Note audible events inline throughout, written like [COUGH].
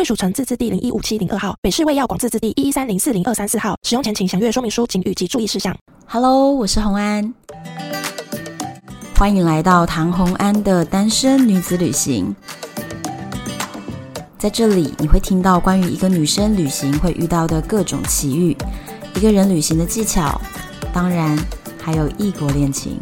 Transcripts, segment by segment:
贵属城自治地零一五七零二号，北市卫药广自治地一一三零四零二三四号。使用前请详阅说明书、请及注意事项。Hello，我是洪安，欢迎来到唐洪安的单身女子旅行。在这里，你会听到关于一个女生旅行会遇到的各种奇遇，一个人旅行的技巧，当然还有异国恋情。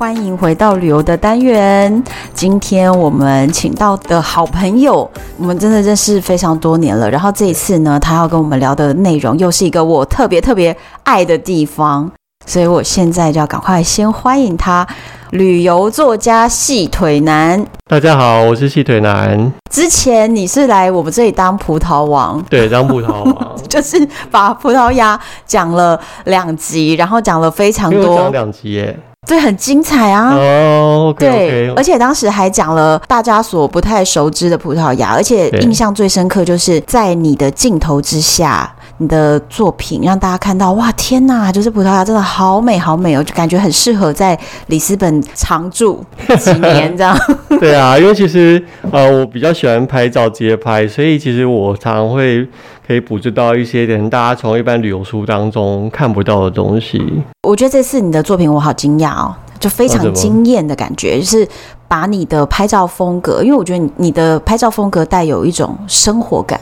欢迎回到旅游的单元。今天我们请到的好朋友，我们真的认识非常多年了。然后这一次呢，他要跟我们聊的内容又是一个我特别特别爱的地方，所以我现在就要赶快先欢迎他，旅游作家细腿男。大家好，我是细腿男。之前你是来我们这里当葡萄王，对，当葡萄王，[LAUGHS] 就是把葡萄牙讲了两集，然后讲了非常多，讲两集耶。对，很精彩啊！哦，oh. 对，而且当时还讲了大家所不太熟知的葡萄牙，而且印象最深刻就是在你的镜头之下，你的作品让大家看到，哇，天哪，就是葡萄牙真的好美好美哦，就感觉很适合在里斯本常住几年 [LAUGHS] 这样。[LAUGHS] 对啊，因为其实呃，我比较喜欢拍照街拍，所以其实我常常会。可以捕捉到一些点大家从一般旅游书当中看不到的东西。我觉得这次你的作品我好惊讶哦，就非常惊艳的感觉，就是把你的拍照风格，因为我觉得你的拍照风格带有一种生活感，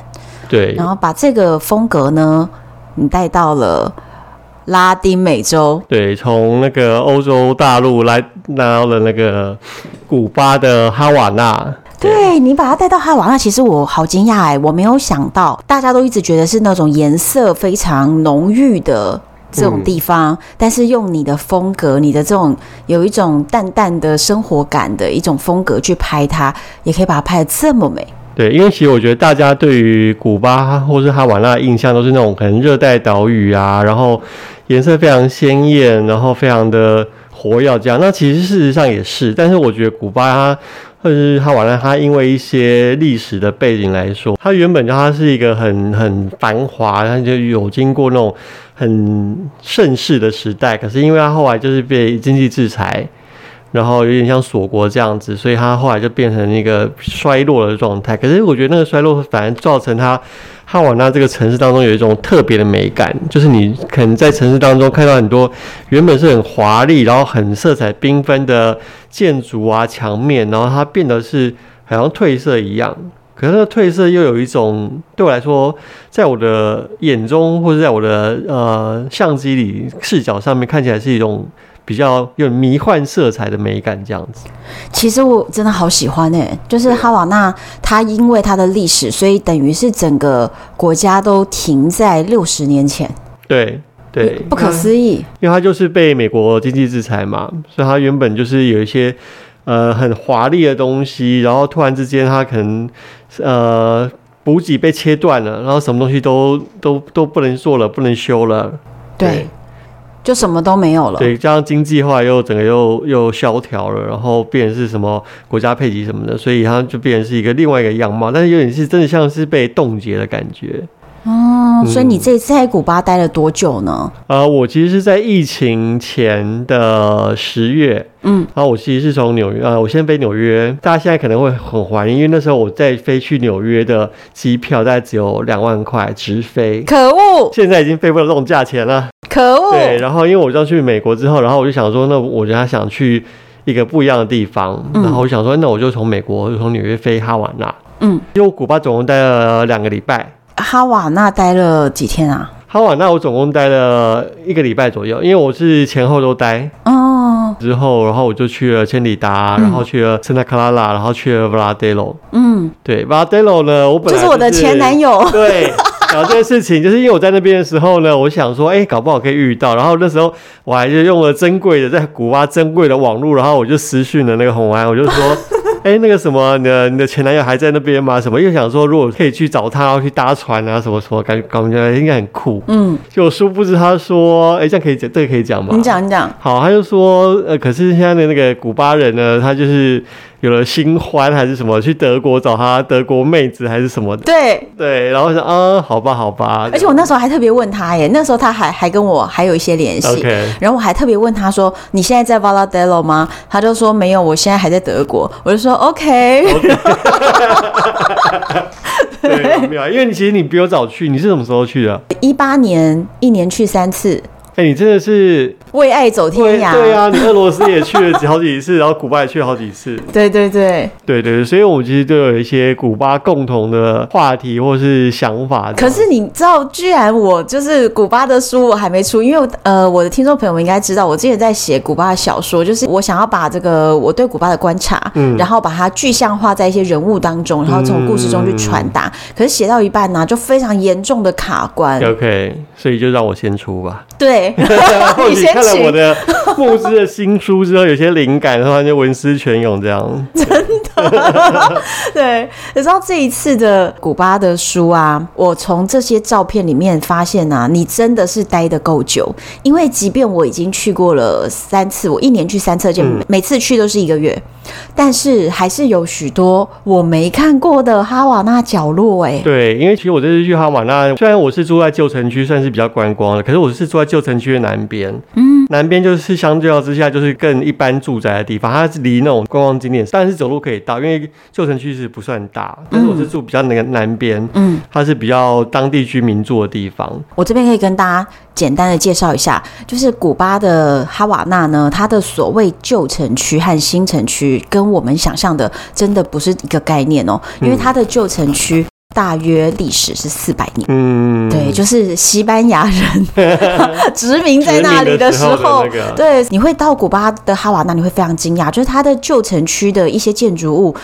对，然后把这个风格呢，你带到了拉丁美洲，对，从那个欧洲大陆来拿到了那个古巴的哈瓦那。对，你把它带到哈瓦那，其实我好惊讶哎，我没有想到，大家都一直觉得是那种颜色非常浓郁的这种地方，嗯、但是用你的风格，你的这种有一种淡淡的生活感的一种风格去拍它，也可以把它拍得这么美。对，因为其实我觉得大家对于古巴或是哈瓦那的印象都是那种可能热带岛屿啊，然后颜色非常鲜艳，然后非常的活跃这样。那其实事实上也是，但是我觉得古巴它。或者是它完了，它因为一些历史的背景来说，它原本就它是一个很很繁华，它就有经过那种很盛世的时代。可是因为它后来就是被经济制裁，然后有点像锁国这样子，所以它后来就变成一个衰落的状态。可是我觉得那个衰落反而造成它。哈瓦那这个城市当中有一种特别的美感，就是你可能在城市当中看到很多原本是很华丽，然后很色彩缤纷的建筑啊、墙面，然后它变得是好像褪色一样。可是那个褪色又有一种对我来说，在我的眼中或者在我的呃相机里视角上面看起来是一种。比较有迷幻色彩的美感，这样子。其实我真的好喜欢哎、欸，就是哈瓦那，它因为它的历史，所以等于是整个国家都停在六十年前。对对，不可思议。因为它就是被美国经济制裁嘛，所以它原本就是有一些呃很华丽的东西，然后突然之间它可能呃补给被切断了，然后什么东西都都都不能做了，不能修了。对。就什么都没有了，对，加上经济化又整个又又萧条了，然后变成是什么国家配给什么的，所以它就变成是一个另外一个样貌，但是有点是真的像是被冻结的感觉。哦，所以你这次在古巴待了多久呢？呃，我其实是在疫情前的十月，嗯，然后我其实是从纽约，呃，我先飞纽约，大家现在可能会很怀念，因为那时候我在飞去纽约的机票大概只有两万块直飞，可恶，现在已经飞不了这种价钱了，可恶。对，然后因为我要去美国之后，然后我就想说，那我就想去一个不一样的地方，嗯、然后我想说，那我就从美国从纽约飞哈瓦那，嗯，因为我古巴总共待了两个礼拜。哈瓦那待了几天啊？哈瓦那我总共待了一个礼拜左右，因为我是前后都待。哦。之后，然后我就去了千里达，嗯、然后去了圣塔克拉拉，然后去了布拉德罗。嗯，对，布拉德罗呢，我本来、就是、就是我的前男友。[LAUGHS] 对，然然后这件事情，就是因为我在那边的时候呢，我想说，哎、欸，搞不好可以遇到。然后那时候我还是用了珍贵的在古巴珍贵的网络，然后我就私讯了那个红安，我就说。哎、欸，那个什么，你的你的前男友还在那边吗？什么又想说，如果可以去找他，然后去搭船啊，什么什么，感觉感觉应该很酷。嗯，就殊不知他说，哎、欸，这样可以讲，这个可以讲吗？你讲，你讲。好，他就说，呃，可是现在的那个古巴人呢，他就是。有了新欢还是什么？去德国找他德国妹子还是什么的？对对，然后说啊，好吧好吧。而且我那时候还特别问他耶，那时候他还还跟我还有一些联系。Okay. 然后我还特别问他说：“你现在在 Valadero 吗？”他就说：“没有，我现在还在德国。”我就说：“OK。okay. 对” [LAUGHS] 对，没有，因为你其实你比我早去，你是什么时候去的？一八年，一年去三次。哎、欸，你真的是为爱走天涯。对啊，你俄罗斯也去了好几次，然后古巴也去了好几次。对 [LAUGHS] 对对，对对对，所以我们其实都有一些古巴共同的话题或是想法。可是你知道，居然我就是古巴的书我还没出，因为呃，我的听众朋友们应该知道，我之前在写古巴的小说，就是我想要把这个我对古巴的观察，嗯，然后把它具象化在一些人物当中，然后从故事中去传达。嗯、可是写到一半呢、啊，就非常严重的卡关。OK，所以就让我先出吧。对。[LAUGHS] 然后你看了我的牧师的新书之后，有些灵感，然后就文思泉涌这样。[LAUGHS] 真的，[LAUGHS] 对。你知道这一次的古巴的书啊，我从这些照片里面发现啊，你真的是待的够久。因为即便我已经去过了三次，我一年去三次，就每次去都是一个月。但是还是有许多我没看过的哈瓦那角落哎、欸。对，因为其实我这次去哈瓦那，虽然我是住在旧城区，算是比较观光的，可是我是住在旧城区的南边。嗯，南边就是相较之下就是更一般住宅的地方，它是离那种观光景点，但是走路可以到，因为旧城区是不算大。但是我是住比较那个南边，嗯，它是比较当地居民住的地方。我这边可以跟大家简单的介绍一下，就是古巴的哈瓦那呢，它的所谓旧城区和新城区。跟我们想象的真的不是一个概念哦，因为它的旧城区大约历史是四百年，嗯，对，就是西班牙人 [LAUGHS] 殖民在那里的时候，对，你会到古巴的哈瓦那，你会非常惊讶，就是它的旧城区的一些建筑物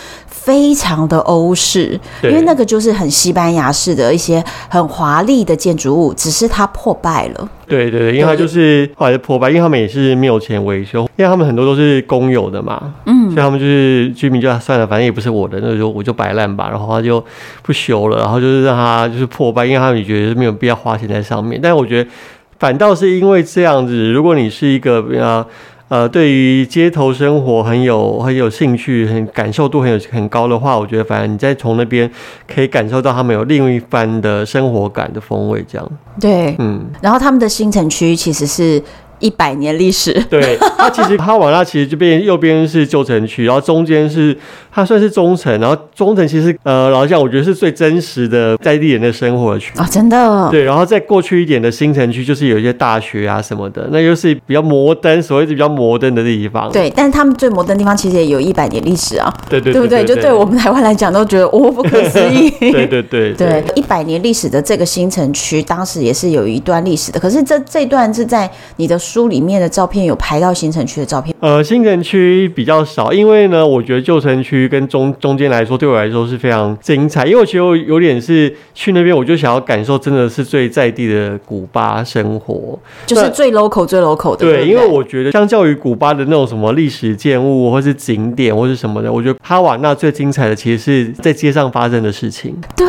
非常的欧式，因为那个就是很西班牙式的一些很华丽的建筑物，只是它破败了。对对对，因为它就是后来就破败，因为他们也是没有钱维修，因为他们很多都是公有的嘛，嗯，所以他们就是居民就算了，反正也不是我的，那就我就摆烂吧，然后他就不修了，然后就是让它就是破败，因为他们也觉得没有必要花钱在上面。但是我觉得反倒是因为这样子，如果你是一个比较。呃，对于街头生活很有很有兴趣，很感受度很有很高的话，我觉得反正你再从那边可以感受到他们有另一番的生活感的风味，这样。对，嗯，然后他们的新城区其实是。一百年历史，[LAUGHS] 对，它其实哈瓦那其实这边右边是旧城区，然后中间是它算是中城，然后中城其实呃，老实讲，我觉得是最真实的在地人的生活区啊，真的，对，然后再过去一点的新城区，就是有一些大学啊什么的，那又是比较摩登，所谓的比较摩登的地方，对，但是他们最摩登的地方其实也有一百年历史啊，对对对不对？就对我们台湾来讲，都觉得哦不可思议，[LAUGHS] 对对 [LAUGHS] 对对，一百年历史的这个新城区，当时也是有一段历史的，可是这这段是在你的书里面的照片。有拍到新城区的照片，呃，新城区比较少，因为呢，我觉得旧城区跟中中间来说，对我来说是非常精彩。因为我觉得我有点是去那边，我就想要感受真的是最在地的古巴生活，就是最 local 最 local 的。对，因为我觉得相较于古巴的那种什么历史建物或是景点或是什么的，我觉得哈瓦那最精彩的其实是在街上发生的事情。对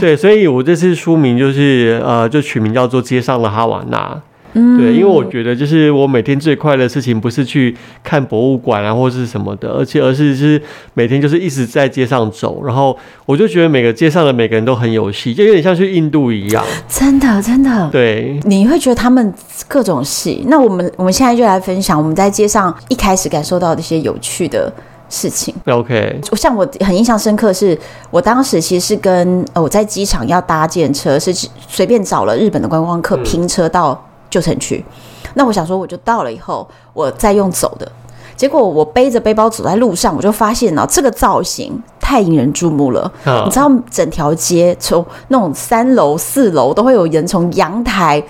对，所以我这次书名就是呃，就取名叫做《街上的哈瓦那》。嗯，对，因为我觉得就是我每天最快乐的事情不是去看博物馆啊或是什么的，而且而是是每天就是一直在街上走，然后我就觉得每个街上的每个人都很有戏，就有点像去印度一样。真的，真的。对，你会觉得他们各种戏。那我们我们现在就来分享我们在街上一开始感受到的一些有趣的事情。OK，像我很印象深刻是，我当时其实是跟呃我在机场要搭建车，是随便找了日本的观光客拼车到。旧城区，那我想说，我就到了以后，我再用走的。结果我背着背包走在路上，我就发现呢，这个造型太引人注目了。你知道，整条街从那种三楼、四楼都会有人从阳台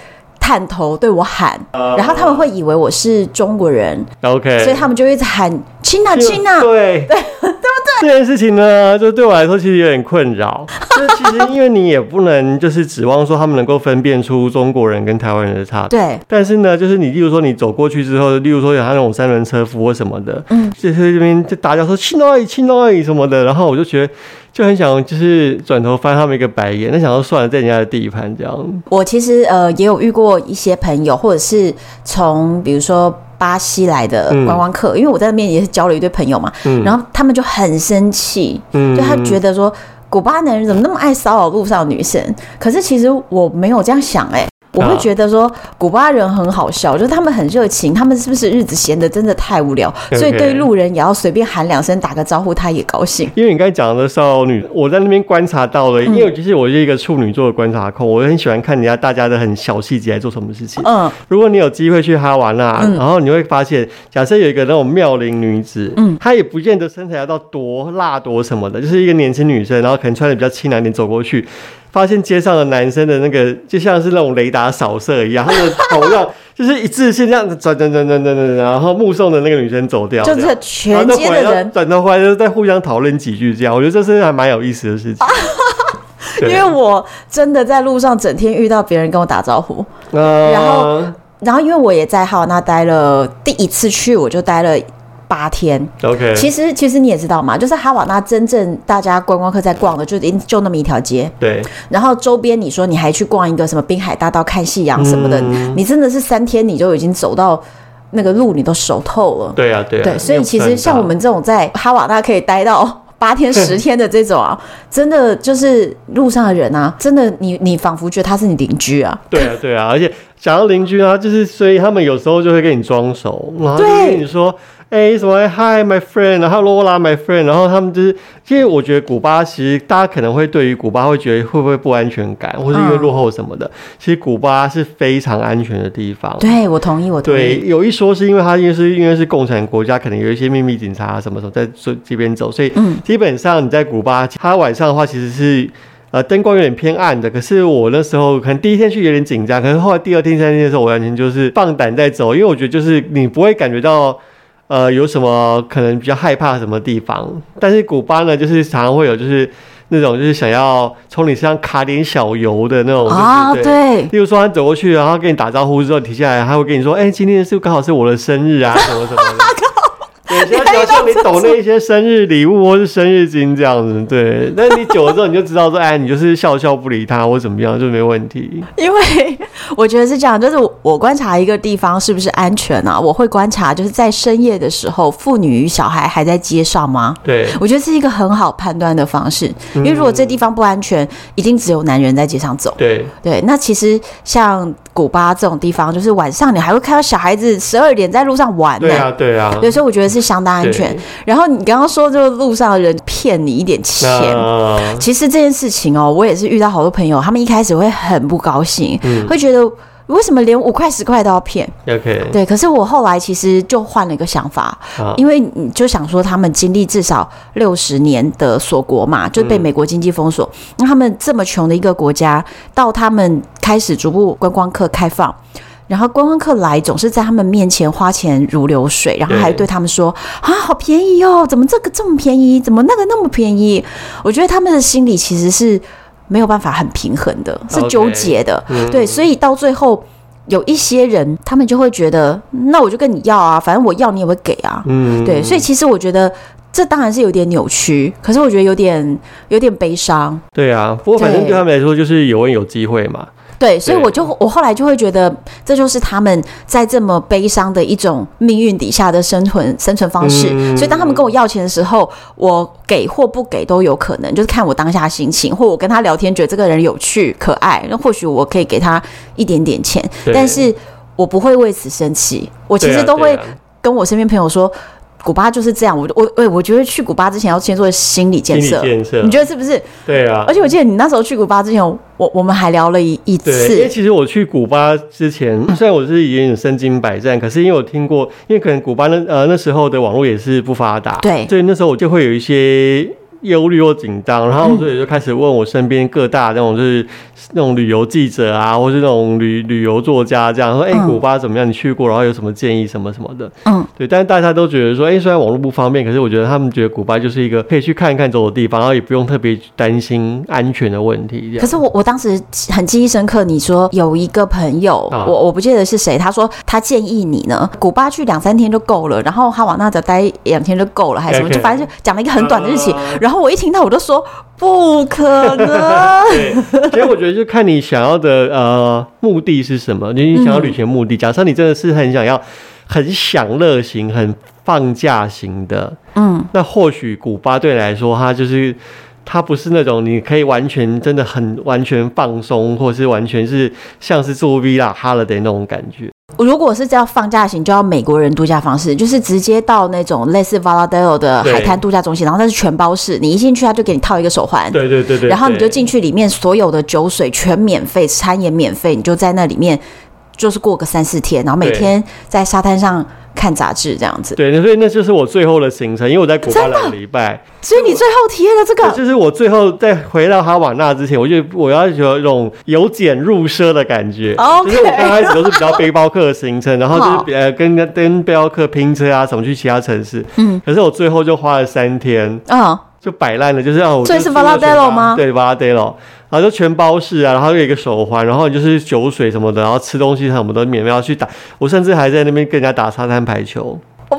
探头对我喊，然后他们会以为我是中国人，OK，所以他们就一直喊“亲啊亲啊”，对 [LAUGHS] 对对不对。这件事情呢，就对我来说其实有点困扰。就是其实因为你也不能就是指望说他们能够分辨出中国人跟台湾人的差别。对。但是呢，就是你例如说你走过去之后，例如说有他那种三轮车夫或什么的，嗯，就是这边就大家说亲到哪亲到哪什么的，然后我就觉得就很想就是转头翻他们一个白眼，那想说算了，在人家的地盘这样。我其实呃也有遇过一些朋友，或者是从比如说。巴西来的观光客，嗯、因为我在那边也是交了一堆朋友嘛，嗯、然后他们就很生气，嗯、就他觉得说古巴男人怎么那么爱骚扰路上的女生，可是其实我没有这样想哎、欸。我会觉得说古巴人很好笑，就是他们很热情，他们是不是日子闲得真的太无聊，okay. 所以对路人也要随便喊两声打个招呼，他也高兴。因为你刚才讲的少女，我在那边观察到了，因为其实我是一个处女座的观察控，我很喜欢看人家大家的很小细节在做什么事情。嗯，如果你有机会去哈瓦那，然后你会发现，假设有一个那种妙龄女子，嗯，她也不见得身材要到多辣多什么的，就是一个年轻女生，然后可能穿的比较清凉点走过去。发现街上的男生的那个就像是那种雷达扫射一样，他的头上 [LAUGHS] 就是一致性这样子转转转转转转，然后目送的那个女生走掉，就是全街的人转头回来就在互相讨论几句，这样我觉得这是还蛮有意思的事情。[LAUGHS] 因为我真的在路上整天遇到别人跟我打招呼，然后然后因为我也在哈瓦那待了，第一次去我就待了。八天，OK。其实，其实你也知道嘛，就是哈瓦那真正大家观光客在逛的，就就那么一条街。对。然后周边，你说你还去逛一个什么滨海大道看夕阳什么的，嗯，你真的是三天你就已经走到那个路，你都熟透了。对啊，对啊。对，所以其实像我们这种在哈瓦那可以待到 [LAUGHS] 八天十天的这种啊，真的就是路上的人啊，真的你你仿佛觉得他是你邻居啊。对啊，对啊，而且讲到邻居啊，就是所以他们有时候就会跟你装熟，然后就跟你说。哎、欸，什么？Hi, my friend，然后罗拉，my friend，然后他们就是，其实我觉得古巴其实大家可能会对于古巴会觉得会不会不安全感，或是因为落后什么的。嗯、其实古巴是非常安全的地方。对，我同意，我同意。对，有一说是因为它因为是因为是共产国家，可能有一些秘密警察什么什么在这这边走，所以基本上你在古巴，它晚上的话其实是呃灯光有点偏暗的。可是我那时候可能第一天去有点紧张，可是后来第二天、第三天的时候，我完全就是放胆在走，因为我觉得就是你不会感觉到。呃，有什么可能比较害怕什么地方？但是古巴呢，就是常常会有，就是那种就是想要从你身上卡点小油的那种啊，对。例如说，他走过去，然后跟你打招呼之后停下来，他会跟你说：“哎，今天是不是刚好是我的生日啊？什么什么的。” [LAUGHS] [LAUGHS] 对，[LAUGHS] 他要像你抖那一些生日礼物或是生日金这样子，对。但是你久了之后，你就知道说，哎，你就是笑笑不理他或怎么样就没问题。因为 [LAUGHS] 我觉得是这样，就是我观察一个地方是不是安全啊，我会观察就是在深夜的时候，妇女与小孩还在街上吗？对，我觉得是一个很好判断的方式。因为如果这地方不安全，一定只有男人在街上走。对对，那其实像古巴这种地方，就是晚上你还会看到小孩子十二点在路上玩呢。对啊，对啊。对，所以我觉得是。相当安全。然后你刚刚说，这个路上的人骗你一点钱，其实这件事情哦，我也是遇到好多朋友，他们一开始会很不高兴，会觉得为什么连五块十块都要骗？OK，对。可是我后来其实就换了一个想法，因为你就想说，他们经历至少六十年的锁国嘛，就被美国经济封锁，那他们这么穷的一个国家，到他们开始逐步观光客开放。然后观光客来总是在他们面前花钱如流水，然后还对他们说啊，好便宜哦，怎么这个这么便宜，怎么那个那么便宜？我觉得他们的心理其实是没有办法很平衡的，是纠结的。Okay. 对，所以到最后有一些人，他们就会觉得，那我就跟你要啊，反正我要你也会给啊。嗯，对，所以其实我觉得这当然是有点扭曲，可是我觉得有点有点悲伤。对啊，不过反正对他们来说就是有问有机会嘛。对，所以我就我后来就会觉得，这就是他们在这么悲伤的一种命运底下的生存生存方式。嗯、所以当他们跟我要钱的时候，我给或不给都有可能，就是看我当下心情，或我跟他聊天觉得这个人有趣可爱，那或许我可以给他一点点钱，但是我不会为此生气。我其实都会跟我身边朋友说。古巴就是这样，我我我我觉得去古巴之前要先做心理建设。建设，你觉得是不是？对啊。而且我记得你那时候去古巴之前，我我们还聊了一一次。因为其实我去古巴之前，[CLEARS THROAT] 虽然我是有点身经百战，可是因为我听过，因为可能古巴那呃那时候的网络也是不发达，对，所以那时候我就会有一些。忧虑又紧张，然后所以就开始问我身边各大那种就是那种旅游记者啊，或是那种旅旅游作家这样说，哎、欸，古巴怎么样？你去过，然后有什么建议什么什么的？嗯，对。但是大家都觉得说，哎、欸，虽然网络不方便，可是我觉得他们觉得古巴就是一个可以去看一看走的地方，然后也不用特别担心安全的问题。可是我我当时很记忆深刻，你说有一个朋友，啊、我我不记得是谁，他说他建议你呢，古巴去两三天就够了，然后哈瓦那只待两天就够了，还是什么.就反正就讲了一个很短的日期，uh, 然后我一听到我就说不可能。[LAUGHS] 对，其实我觉得就看你想要的呃目的是什么，你想要旅行目的。假设你真的是很想要很享乐型、很放假型的，嗯，那或许古巴对你来说，它就是它不是那种你可以完全真的很完全放松，或是完全是像是住 villa holiday 那种感觉。如果是叫放假型，就要美国人度假方式，就是直接到那种类似 Valadero 的海滩度假中心，然后那是全包式，你一进去他就给你套一个手环，对对对对，然后你就进去里面，所有的酒水全免费，餐也免费，你就在那里面就是过个三四天，然后每天在沙滩上。看杂志这样子，对，所以那就是我最后的行程，因为我在古巴两个礼拜，所以你最后体验了这个，就是我最后在回到哈瓦那之前，我就我要有一种由俭入奢的感觉，Okay. 就是我刚开始都是比较背包客的行程，然后就是呃跟跟背包客拼车啊什么去其他城市，嗯，可是我最后就花了三天，嗯，就摆烂了，就是让我，所以是 Varadero 吗？对，Varadero。然后就全包式啊，然后有一个手环，然后你就是酒水什么的，然后吃东西什么的免费要去打，我甚至还在那边跟人家打沙滩排球。哦，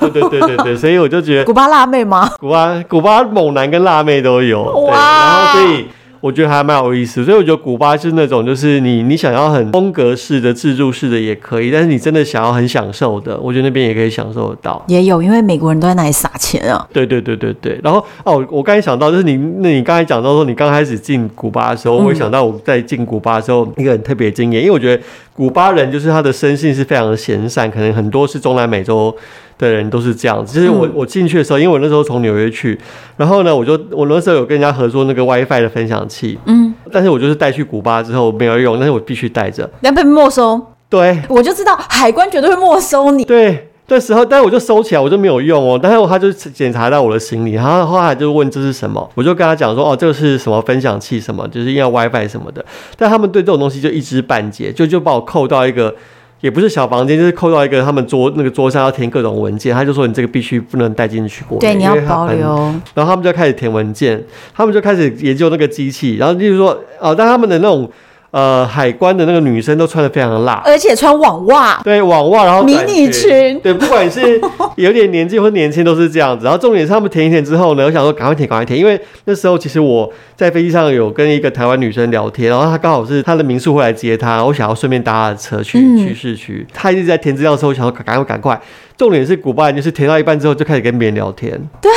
对对对对对，所以我就觉得 [LAUGHS] 古巴辣妹吗？古巴古巴猛男跟辣妹都有，对，然后所以。我觉得还蛮有意思，所以我觉得古巴是那种，就是你你想要很风格式的自助式的也可以，但是你真的想要很享受的，我觉得那边也可以享受得到。也有，因为美国人都在那里撒钱啊。对对对对对。然后哦，我刚才想到，就是你那你刚才讲到说，你刚开始进古巴的时候，我会想到我在进古巴的时候一个很特别的经验，因为我觉得古巴人就是他的生性是非常的闲散，可能很多是中南美洲。的人都是这样子，就是我我进去的时候，因为我那时候从纽约去，然后呢，我就我那时候有跟人家合作那个 WiFi 的分享器，嗯，但是我就是带去古巴之后没有用，但是我必须带着，要被没收。对，我就知道海关绝对会没收你。对，这时候，但是我就收起来，我就没有用哦。但是他就检查到我的行李，然后后来就问这是什么，我就跟他讲说，哦，这个是什么分享器什么，就是要 WiFi 什么的。但他们对这种东西就一知半解，就就把我扣到一个。也不是小房间，就是扣到一个他们桌那个桌上要填各种文件，他就说你这个必须不能带进去过。对，你要保留。然后他们就开始填文件，他们就开始研究那个机器，然后就是说，哦，但他们的那种。呃，海关的那个女生都穿的非常辣，而且穿网袜，对，网袜，然后迷你裙，对，不管是有点年纪或年轻，都是这样子。然后重点是他们填一填之后呢，我想说赶快填，赶快填，因为那时候其实我在飞机上有跟一个台湾女生聊天，然后她刚好是她的民宿会来接她，我想要顺便搭她的车去、嗯、去市区。她一直在填资料的时候，我想说赶快赶快。重点是古巴人就是填到一半之后就开始跟别人聊天，对。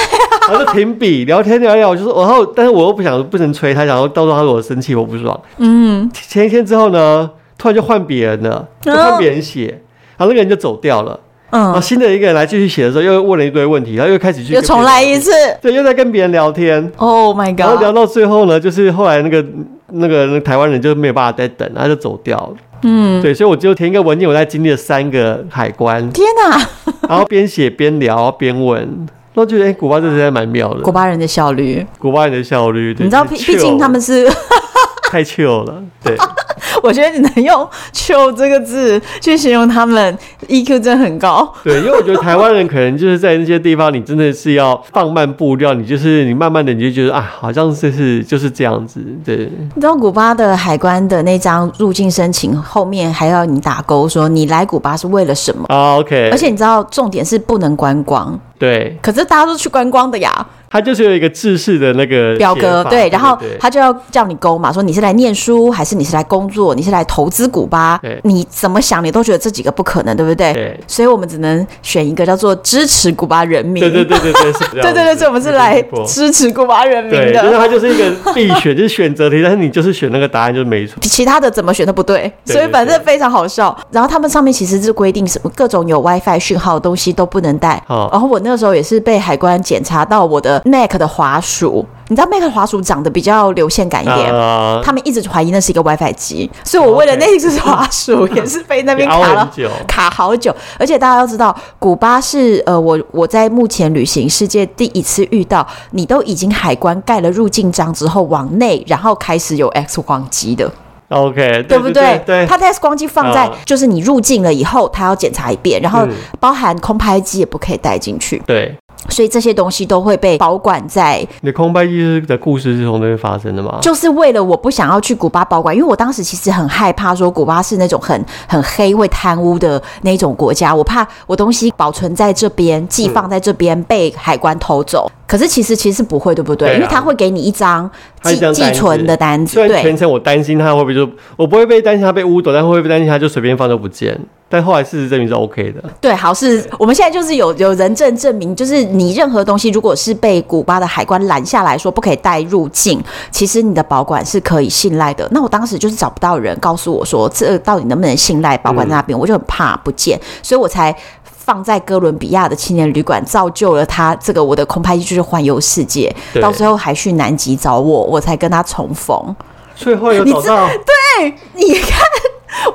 [LAUGHS] 然后就停笔聊天聊聊，我就说，然后但是我又不想不能催他，然后到时候他说我生气我不爽。嗯，前一天之后呢，突然就换别人了，就换别人写，然后那个人就走掉了。嗯，然后新的一个人来继续写的时候，又问了一堆问题，然后又开始去又重来一次，对，又在跟别人聊天。Oh my god！然后聊到最后呢，就是后来那个那个那个台湾人就没有办法再等，他就走掉了。嗯，对，所以我就填一个文件，我在经历了三个海关。天哪！然后边写边聊边问。我觉得哎，古巴这实在蛮妙的。古巴人的效率，古巴人的效率，你知道，毕毕竟他们是 [LAUGHS] 太 chill 了。对，[LAUGHS] 我觉得你能用 “chill” 这个字去形容他们，EQ 真的很高。对，因为我觉得台湾人可能就是在那些地方，你真的是要放慢步调，你就是你慢慢的，你就觉得啊，好像就是就是这样子。对，你知道古巴的海关的那张入境申请后面还要你打勾，说你来古巴是为了什么？啊，OK。而且你知道重点是不能观光。对，可是大家都去观光的呀。他就是有一个制式的那个表格，对，然后他就要叫你勾嘛，说你是来念书还是你是来工作，你是来投资古巴，对，你怎么想你都觉得这几个不可能，对不对？对，所以我们只能选一个叫做支持古巴人民。对对对对对，是 [LAUGHS] 对对对，所以我们是来支持古巴人民的。就是他就是一个必选，就是选择题，但是你就是选那个答案就是没错，其他的怎么选都不对，所以反正非常好笑。然后他们上面其实是规定什么各种有 WiFi 讯号的东西都不能带。哦然后我那个时候也是被海关检查到我的 Mac 的滑。鼠你知道 Mac 滑鼠长得比较流线感一点，啊他们一直怀疑那是一个 WiFi 机，所以我为了那一只滑鼠 [LAUGHS] 也是被那边卡了卡好久。而且大家要知道，古巴是呃，我我在目前旅行世界第一次遇到，你都已经海关盖了入境章之后往内，然后开始有 X 光机的。OK，对不对？对，它的 X 光机放在嗯就是你入境了以后，它要检查一遍，然后嗯包含空拍机也不可以带进去，对，所以这些东西都会被保管在，你的空拍机的故事是从那边发生的吗？就是为了我不想要去古巴保管，因为我当时其实很害怕说古巴是那种很很黑会贪污的那种国家，我怕我东西保存在这边寄放在这边被海关偷走。可是其实其实不会，对不对？对啊因为他会给你一张寄他一张单子寄存的单子，对虽然全。程我担心他会不会就，我不会被担心他被污斗，但会不会担心他就随便放就不见？但后来事实证明是 OK 的。对，好是我们现在就是有有人证证明，就是你任何东西如果是被古巴的海关拦下来说不可以带入境，其实你的保管是可以信赖的。那我当时就是找不到人告诉我说这到底能不能信赖保管在那边，我就很怕不见，所以我才。放在哥伦比亚的青年旅馆，造就了他这个我的空拍机就是环游世界，到最后还去南极找我，我才跟他重逢。所以后来有找到，你看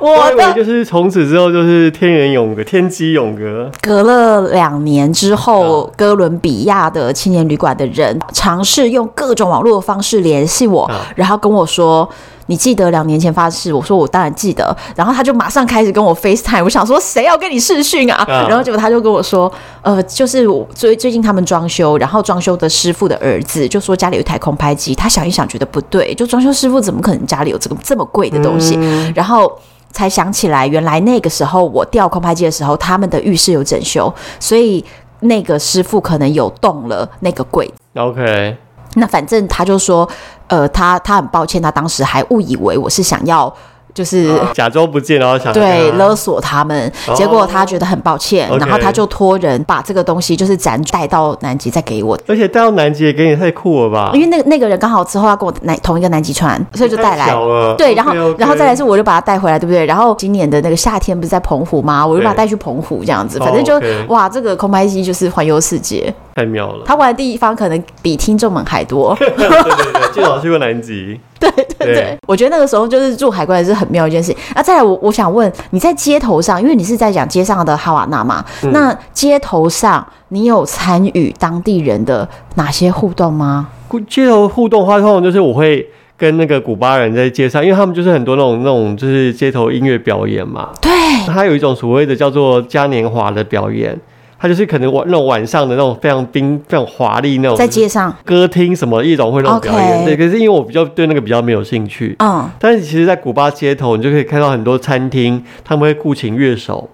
我就是从此之后就是天人永隔，天机永隔。隔了两年之后，哥伦比亚的青年旅馆的人尝试用各种网络的方式联系我，嗯。然后跟我说：“你记得两年前发生？”我说：“我当然记得。”然后他就马上开始跟我 FaceTime。我想说，谁要跟你视讯啊？嗯然后结果他就跟我说：“呃，就是我最最近他们装修，然后装修的师傅的儿子就说家里有一台空拍机，他想一想觉得不对，就装修师傅怎么可能家里有这个这么贵的东西？嗯然后。才想起来，原来那个时候我调空拍机的时候，他们的浴室有整修，所以那个师傅可能有动了那个柜子。OK，那反正他就说，呃，他他很抱歉，他当时还误以为我是想要就是。假装不见，然后想对，啊勒索他们，哦结果他觉得很抱歉，然后他就托人把这个东西就是辗带到南极再给我，而且带到南极也给你太酷了吧？因为那个那个人刚好之后要跟我南同一个南极船，所以就带来。对，然后然后再来是我就把他带回来，对不对？然后今年的那个夏天不是在澎湖吗？我就把它对带去澎湖这样子，哦反正就、哇，这个空拍机就是环游世界，太妙了。他玩的地方可能比听众们还多。[LAUGHS] 对对对，最早去过南极。对对对，我觉得那个时候就是住海关也是很妙一件事情。啊，再来我我想问你在街头上，因为你是在讲街上的哈瓦那嘛，嗯那街头上你有参与当地人的哪些互动吗？街头互动的话，通常就是我会跟那个古巴人在街上，因为他们就是很多那种那种就是街头音乐表演嘛。对，它有一种所谓的叫做嘉年华的表演，它就是可能晚那种晚上的那种非常冰非常华丽那种在街上，歌厅什么夜总会那种表演。对，可是因为我比较对那个比较没有兴趣。嗯，但是其实，在古巴街头，你就可以看到很多餐厅，他们会雇请乐手，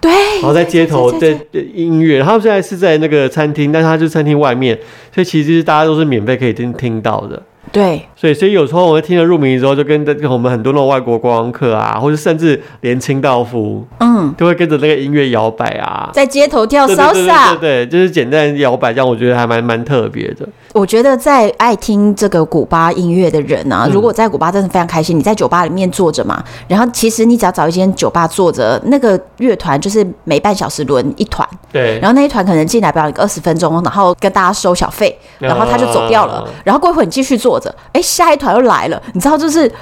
对，然后在街头对在音乐。他们现在是在那个餐厅，但是它就餐厅外面，所以其实大家都是免费可以听听到的。对，所以，所以有时候我会听了入迷之后，就跟跟我们很多那种外国观光客啊，或者甚至连清道夫，嗯，都会跟着那个音乐摇摆啊，在街头跳对对对 salsa 对。对，就是简单摇摆，这样我觉得还蛮蛮特别的。我觉得在爱听这个古巴音乐的人啊，如果在古巴真的非常开心，你在酒吧里面坐着嘛，然后其实你只要找一间酒吧坐着，那个乐团就是每半小时轮一团，对，然后那一团可能进来表演二十分钟，然后跟大家收小费，然后他就走掉了啊，然后过一会儿你继续坐着，哎，下一团又来了，你知道就是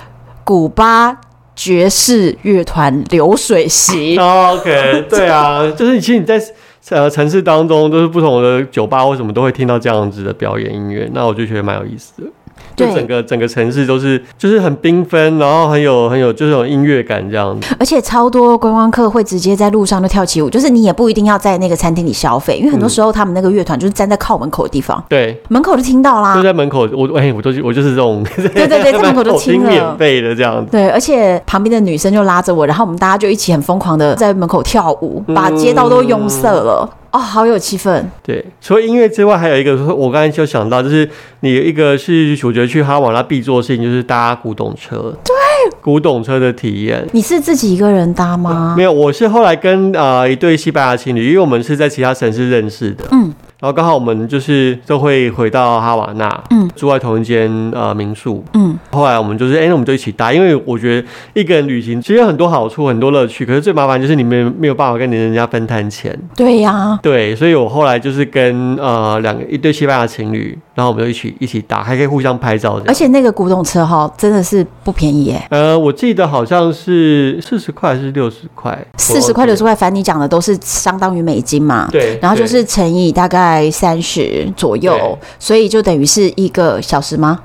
古巴爵士乐团流水席。哦 OK，对啊，就是其实你在在城市当中，都是不同的酒吧或什么都会听到这样子的表演音乐，那我就觉得蛮有意思的。就对整个整个城市都是就是很缤纷，然后很有很有就是有音乐感这样子。而且超多观光客会直接在路上就跳起舞，就是你也不一定要在那个餐厅里消费，因为很多时候他们那个乐团就是站在靠门口的地方，对，门口就听到啦就。在门口，我哎、我都我就是这种，对对对在门口就 [LAUGHS] 听了免费的这样子。对，而且旁边的女生就拉着我，然后我们大家就一起很疯狂的在门口跳舞，把街道都拥塞了。哦，好有气氛。对，除了音乐之外，还有一个我刚才就想到，就是你有一个是我觉得去哈瓦那必做的事情，就是搭古董车。对，古董车的体验。你是自己一个人搭吗？没有，我是后来跟呃一对西班牙情侣，因为我们是在其他城市认识的，嗯，然后刚好我们就是都会回到哈瓦那，嗯，住在同一间呃民宿，嗯，后来我们就是，哎、那我们就一起搭，因为我觉得一个人旅行其实有很多好处，很多乐趣，可是最麻烦就是你们没有办法跟人家分摊钱，对呀、对，所以我后来就是跟呃两个一对西班牙情侣，然后我们就一起一起打，还可以互相拍照。而且那个古董车哈，真的是不便宜耶。呃，我记得好像是四十块还是六十块？四十块六十块，反正你讲的都是相当于美金嘛。对。然后就是乘以大概三十左右，所以就等于是一个小时吗？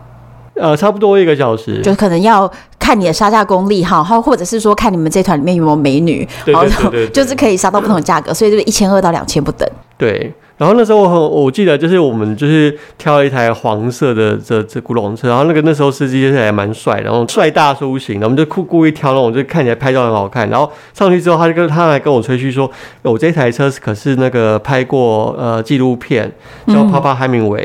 呃，差不多一个小时。就可能要看你的杀价功力哈，或者是说看你们这团里面有没有美女，对对对对对，[LAUGHS] 就是可以杀到不同的价格，所以就是一千二到两千不等。对。然后那时候我很，我记得就是我们就是挑了一台黄色的这这古董车，然后那个那时候司机就是还蛮帅，然后帅大叔型然后，我们就故故意挑那种就看起来拍照很好看。然后上去之后，他就跟他来跟我吹嘘说，我这台车可是那个拍过呃纪录片，叫《帕帕海明威》，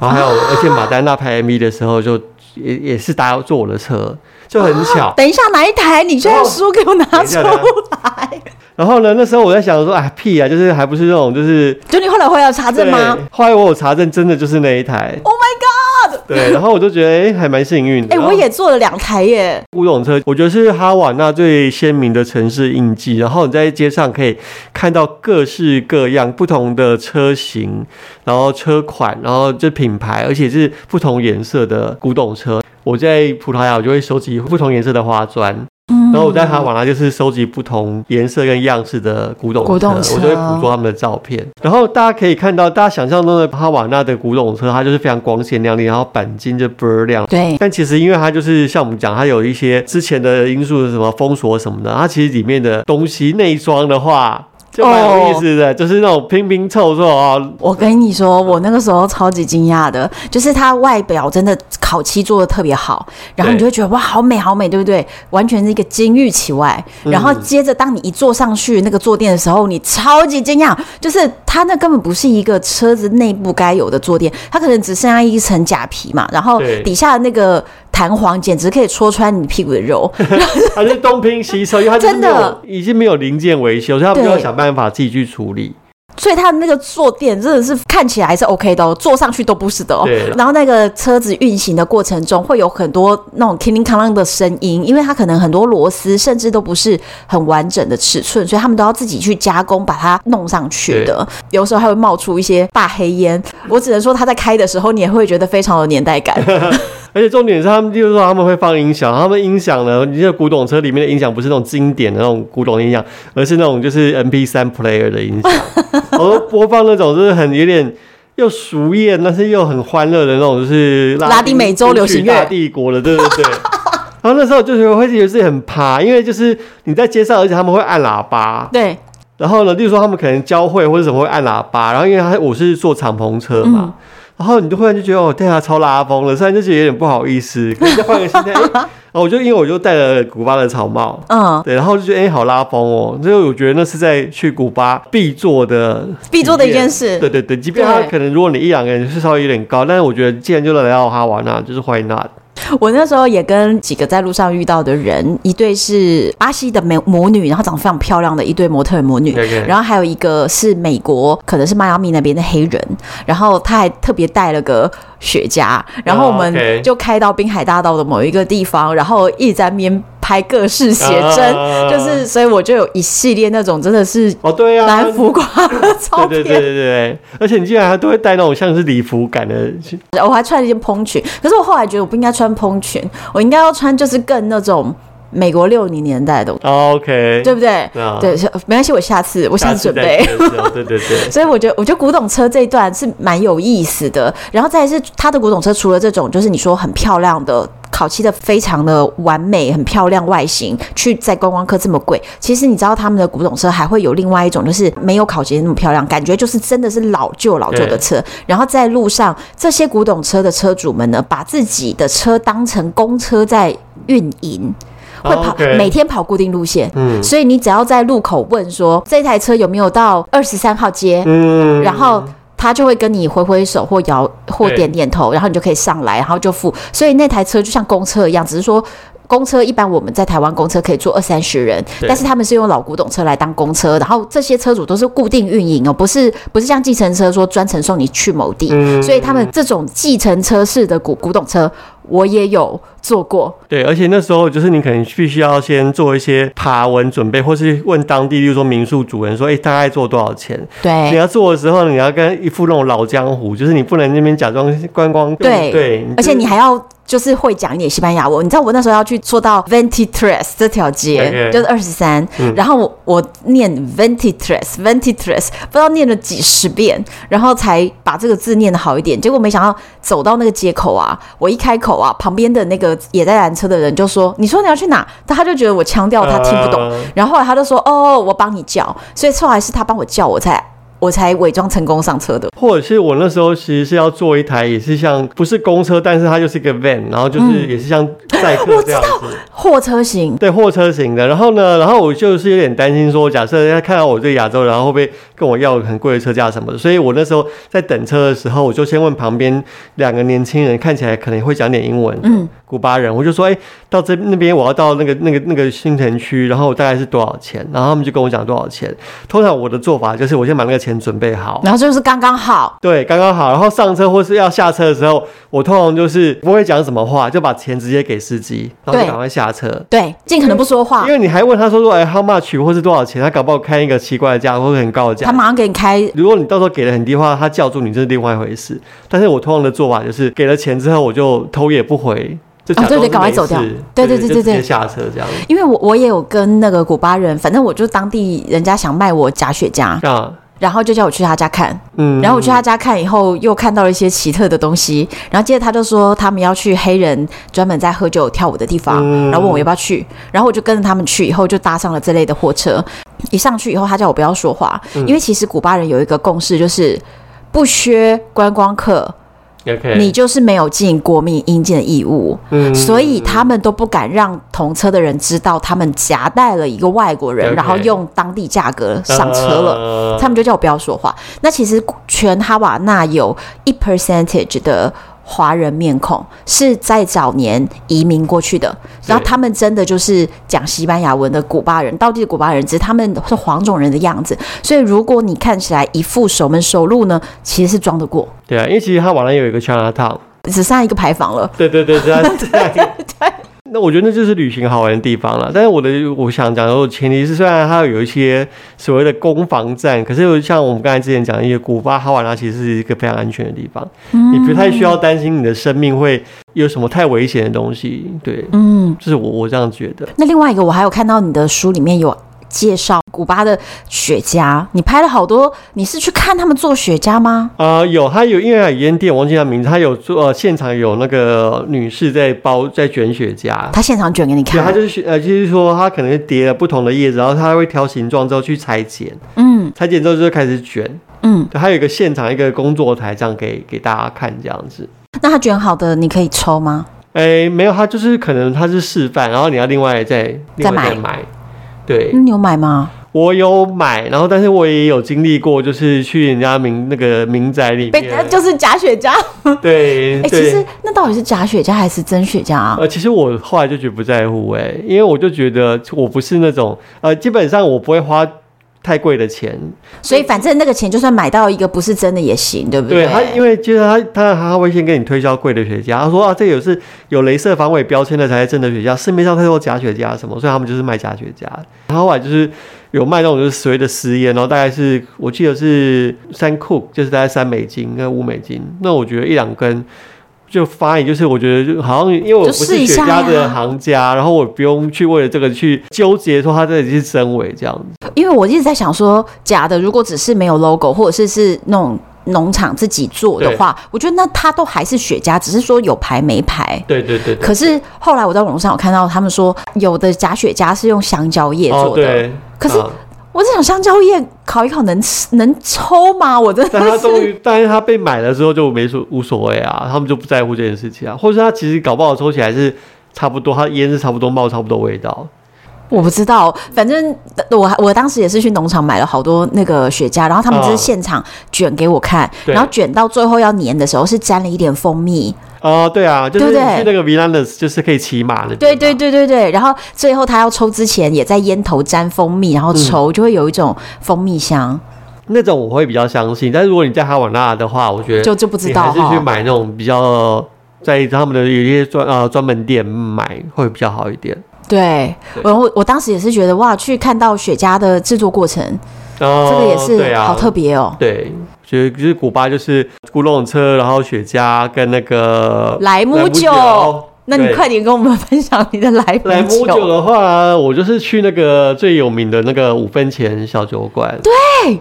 然后还有而且马丹娜拍 MV 的时候就也也是搭坐我的车，就很巧。等一下哪一台？你现在书给我拿出来。然后呢？那时候我在想说，哎，屁啊，就是还不是那种，就是就你后来会要查证吗？后来我有查证，真的就是那一台。Oh my god！对，然后我就觉得，哎，还蛮幸运的。哎，我也坐了两台耶。古董车，我觉得是哈瓦那最鲜明的城市印记。然后你在街上可以看到各式各样不同的车型，然后车款，然后这品牌，而且是不同颜色的古董车。我在葡萄牙，我就会收集不同颜色的花砖。然后我在哈瓦那就是收集不同颜色跟样式的古董车，古董车我就会捕捉他们的照片。然后大家可以看到，大家想象中的哈瓦那的古董车，它就是非常光鲜亮丽，然后钣金就倍儿亮。对。但其实因为它就是像我们讲，它有一些之前的因素，什么封锁什么的，它其实里面的东西内装的话。就蛮有意思的，oh, 就是那种拼拼凑凑啊。我跟你说，我那个时候超级惊讶的，就是它外表真的烤漆做的特别好，然后你就会觉得哇，好美好美，对不对？完全是一个金玉其外。然后接着，当你一坐上去那个坐垫的时候，你超级惊讶，就是它那根本不是一个车子内部该有的坐垫，它可能只剩下一层假皮嘛，然后底下的那个。弹簧简直可以戳穿你屁股的肉，[LAUGHS] 它是东拼西凑，因为它真的已经没有零件维修，所以他们就要想办法自己去处理。所以它的那个坐垫真的是看起来是 OK 的哦，坐上去都不是的哦。然后那个车子运行的过程中会有很多那种叮铃哐啷的声音，因为它可能很多螺丝甚至都不是很完整的尺寸，所以他们都要自己去加工把它弄上去的。有时候还会冒出一些大黑烟，我只能说他在开的时候你也会觉得非常有年代感。[LAUGHS] 而且重点是，他们就是说他们会放音响，他们音响呢，你这古董车里面的音响不是那种经典的那种古董音响，而是那种就是 MP3 player 的音响，[LAUGHS] 然后播放那种就是很有点又熟艳，但是又很欢乐的那种，就是拉丁美洲流行乐、大帝国的，对对对。[LAUGHS] 然后那时候就是会觉得自己很怕，因为就是你在街上，而且他们会按喇叭，对。然后呢，例如说他们可能交汇或者什么会按喇叭，然后因为他我是坐敞篷车嘛。嗯然后你就忽然就觉得哦，对啊，超拉风了，虽然就觉得有点不好意思，[LAUGHS] 可以再换个心态。然后我就因为我就戴了古巴的草帽，嗯，对，然后就觉得哎，好拉风哦。所以我觉得那是在去古巴必做的必做的一件事。对对对，即便他可能如果你一两个人是稍微有点高，但是我觉得既然就来到哈瓦那，就是 why not？我那时候也跟几个在路上遇到的人，一对是巴西的美母女，然后长得非常漂亮的一对模特母女然后还有一个是美国，可能是迈阿密那边的黑人，然后他还特别带了个雪茄，然后我们就开到滨海大道的某一个地方，然后一直在边。拍各式写真，啊、就是所以我就有一系列那种真的是哦，对啊，蛮浮夸的照片，对对对对对，而且你竟然还都会带那种像是礼服感的，我还穿了一件蓬裙，可是我后来觉得我不应该穿蓬裙，我应该要穿就是更那种美国六零年代的，OK，对不对？对，没关系，我下次我下次准备，对对对，[LAUGHS] 所以我觉得我觉得古董车这一段是蛮有意思的，然后再来是它的古董车，除了这种就是你说很漂亮的。烤漆的非常的完美，很漂亮外形，去在观光客这么贵。其实你知道他们的古董车还会有另外一种，就是没有烤漆那么漂亮，感觉就是真的是老旧老旧的车。然后在路上，这些古董车的车主们呢，把自己的车当成公车在运营，会跑、oh. 每天跑固定路线。嗯，所以你只要在路口问说这台车有没有到二十三号街，嗯，然后。他就会跟你挥挥手或摇或点点头，然后你就可以上来，然后就付。所以那台车就像公车一样，只是说公车一般我们在台湾公车可以坐二三十人，但是他们是用老古董车来当公车，然后这些车主都是固定运营哦，不是不是像计程车说专程送你去某地。所以他们这种计程车式的古古董车我也有做过。对，而且那时候就是你可能必须要先做一些爬文准备，或是问当地，例如说民宿主人说，哎、欸，大概做多少钱？对，你要做的时候，你要跟一副那种老江湖，就是你不能那边假装观光。对对，而且你还要。就是会讲一点西班牙文，你知道我那时候要去做到 Veintitrés 这条街就是二十三，然后我我念 Veintitrés，Veintitrés，不知道念了几十遍，然后才把这个字念得好一点。结果没想到走到那个街口啊，我一开口啊，旁边的那个也在拦车的人就说：“你说你要去哪？”他就觉得我腔调他听不懂，呃、然后后来他就说：“哦，我帮你叫。”所以后来是他帮我叫，我才。我才伪装成功上车的，或者是我那时候其实是要坐一台，也是像不是公车，但是它就是一个 van，然后就是也是像载客这样子，货车型，对，货车型的。然后呢，然后我就是有点担心说，假设他看到我这个亚洲，然后会不会跟我要很贵的车价什么的？所以我那时候在等车的时候，我就先问旁边两个年轻人，看起来可能会讲点英文，嗯，古巴人，我就说，哎、欸，到这那边我要到那个那个那个新城区，然后大概是多少钱？然后他们就跟我讲多少钱。通常我的做法就是我先把那个钱准备好，然后就是刚刚好，对，刚刚好。然后上车或是要下车的时候，我通常就是不会讲什么话，就把钱直接给司机，然后就赶快下车。对，尽可能不说话，因为你还问他说说，哎，how much 或是多少钱？他搞不好开一个奇怪的价或者很高的价，他马上给你开。如果你到时候给的很低的话，他叫住你这是另外一回事。但是我通常的做法就是给了钱之后，我就头也不回，就哦对对，赶快走掉。对对对对对，下车这样。因为我我也有跟那个古巴人，反正我就当地人家想卖我假雪茄啊。然后就叫我去他家看，嗯，然后我去他家看以后，又看到了一些奇特的东西，然后接着他就说他们要去黑人专门在喝酒跳舞的地方，然后问我要不要去，然后我就跟着他们去，以后就搭上了这类的货车。一上去以后，他叫我不要说话，因为其实古巴人有一个共识，就是不缺观光客。你就是没有尽国民应尽的义务，嗯，所以他们都不敢让同车的人知道他们夹带了一个外国人.然后用当地价格上车了，uh... 他们就叫我不要说话。那其实全哈瓦那有一 percentage 的。华人面孔是在早年移民过去的，然后他们真的就是讲西班牙文的古巴人，到底是古巴人，只是他们是黄种人的样子。所以如果你看起来一副熟门熟路呢，其实是装得过。对啊，因为其实他往来有一个 Chinatown，只剩一个牌坊了。对对对对对。[LAUGHS] 那我觉得那就是旅行好玩的地方了。但是我的我想讲的前提是，虽然它有一些所谓的攻防战，可是像我们刚才之前讲的一些古巴哈瓦那，其实是一个非常安全的地方。嗯，你不太需要担心你的生命会有什么太危险的东西。对，嗯，就是我我这样觉得。那另外一个，我还有看到你的书里面有。介绍古巴的雪茄，你拍了好多，你是去看他们做雪茄吗？啊、呃，有，他有，因为有一间店，我忘记他名字，他有做、呃、现场有那个女士在包在卷雪茄，他现场卷给你看，他就是呃，就是说他可能叠了不同的叶子，然后他会挑形状之后去裁剪，嗯，裁剪之后就开始卷，嗯，还有一个现场一个工作台这样给给大家看这样子。那他卷好的你可以抽吗？哎、欸，没有，他就是可能他是示范，然后你要另外再另外再买。对，你有买吗？我有买，然后但是我也有经历过，就是去人家民那个民宅里面，就是假雪茄。[LAUGHS] 对，[LAUGHS] 哎、欸，其实那到底是假雪茄还是真雪茄啊？呃，其实我后来就觉得不在乎哎、欸，因为我就觉得我不是那种呃，基本上我不会花。太贵的钱，所以反正那个钱就算买到一个不是真的也行，对不对？对他，因为其实他他他会先给你推销贵的雪茄，他说啊，这有是有镭射防伪标签的才是真的雪茄，市面上太多假雪茄什么，所以他们就是卖假雪茄。然后后来就是有卖那种就是所谓的私烟，然后大概是我记得是三库，就是大概三美金跟五美金，那我觉得一两根。就发言，就是我觉得就好像，因为我不是雪茄的行家，然后我不用去为了这个去纠结说它这里是真伪这样子。因为我一直在想说，假的如果只是没有 logo，或者是是那种农场自己做的话，我觉得那它都还是雪茄，只是说有牌没牌。对对对，对。可是后来我在网络上有看到他们说，有的假雪茄是用香蕉叶做的。可是。我在想，香蕉叶烤一烤能吃能抽吗？我真的。但他终于，但是他被买了之后就没所无所谓啊，他们就不在乎这件事情啊，或者是他其实搞不好抽起来是差不多，他烟是差不多冒差不多味道。我不知道，反正我我当时也是去农场买了好多那个雪茄，然后他们就是现场卷给我看，哦、然后卷到最后要粘的时候是沾了一点蜂蜜。哦，对啊，就是去那个 Villanes 就是可以骑马的。对对对对对，然后最后他要抽之前，也在烟头沾蜂蜜，然后抽就会有一种蜂蜜香。那种我会比较相信，但是如果你在哈瓦那的话，我觉得就就不知道，还是去买那种比较在他们的有一些专呃专门店买会比较好一点。对，对我我当时也是觉得哇，去看到雪茄的制作过程，哦、这个也是好特别哦。对，所以就是古巴就是古董车，然后雪茄跟那个莱姆酒。那你快点跟我们分享你的莱姆酒。莱姆酒的话，我就是去那个最有名的那个五分钱小酒馆。对。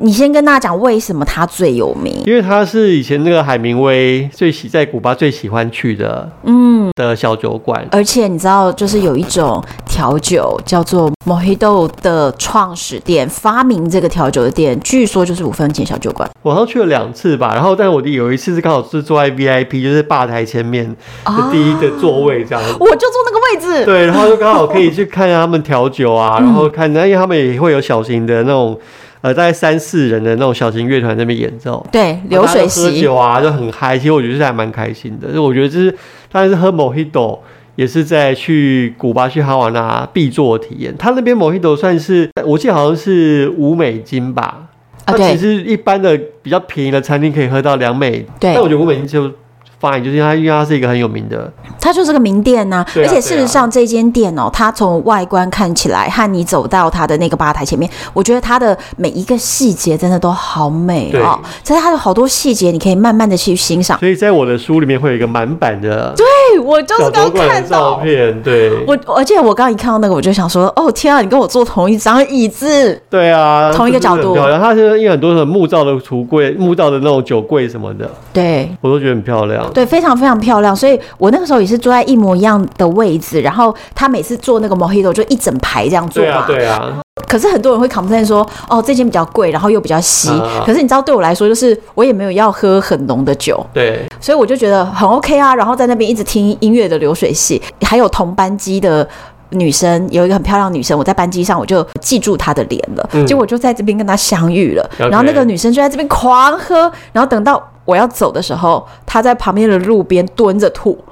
你先跟大家讲为什么它最有名？因为它是以前那个海明威最喜在古巴最喜欢去的，嗯，的小酒馆。而且你知道，就是有一种调酒叫做 Mojito 的创始店，发明这个调酒的店，据说就是五分钱小酒馆。我好像去了两次吧，然后但是我有一次是刚好是坐在 VIP，就是吧台前面的第一个座位这样子，我就坐那个位置。对，然后就刚好可以去看他们调酒啊，[LAUGHS] 然后看，因为他们也会有小型的那种。呃，大概三四人的那种小型乐团那边演奏，对，流水席，喝酒啊，就很嗨。其实我觉得是还蛮开心的。就我觉得就是，当然是喝 Mojito 也是在去古巴去哈瓦那必做的体验。他那边 Mojito 算是，我记得好像是五美金吧。啊，对。其实一般的比较便宜的餐厅可以喝到两美，对。但我觉得五美金就。fine，就是因为它，因为它是一个很有名的，它就是个名店呐、啊。而且事实上，这间店哦、喔，它从外观看起来，和你走到它的那个吧台前面，我觉得它的每一个细节真的都好美哦、喔。其实它有好多细节，你可以慢慢的去欣赏。所以在我的书里面会有一个满版的，对我就是刚看到照片，对我，而且我刚一看到那个，我就想说，哦天啊，你跟我坐同一张椅子，对啊，同一个角度。然后它是因为很多的木造的橱柜、木造的那种酒柜什么的，对我都觉得很漂亮。对，非常非常漂亮，所以我那个时候也是坐在一模一样的位置，然后他每次做那个 Mojito 就一整排这样做嘛。对啊，对啊。可是很多人会 complain 说，哦，这间比较贵，然后又比较稀。啊、可是你知道，对我来说，就是我也没有要喝很浓的酒，对，所以我就觉得很 OK 啊。然后在那边一直听音乐的流水席，还有同班机的女生，有一个很漂亮女生，我在班机上我就记住她的脸了，嗯、结果我就在这边跟她相遇了。然后那个女生就在这边狂喝，然后等到。我要走的时候，她在旁边的路边蹲着吐，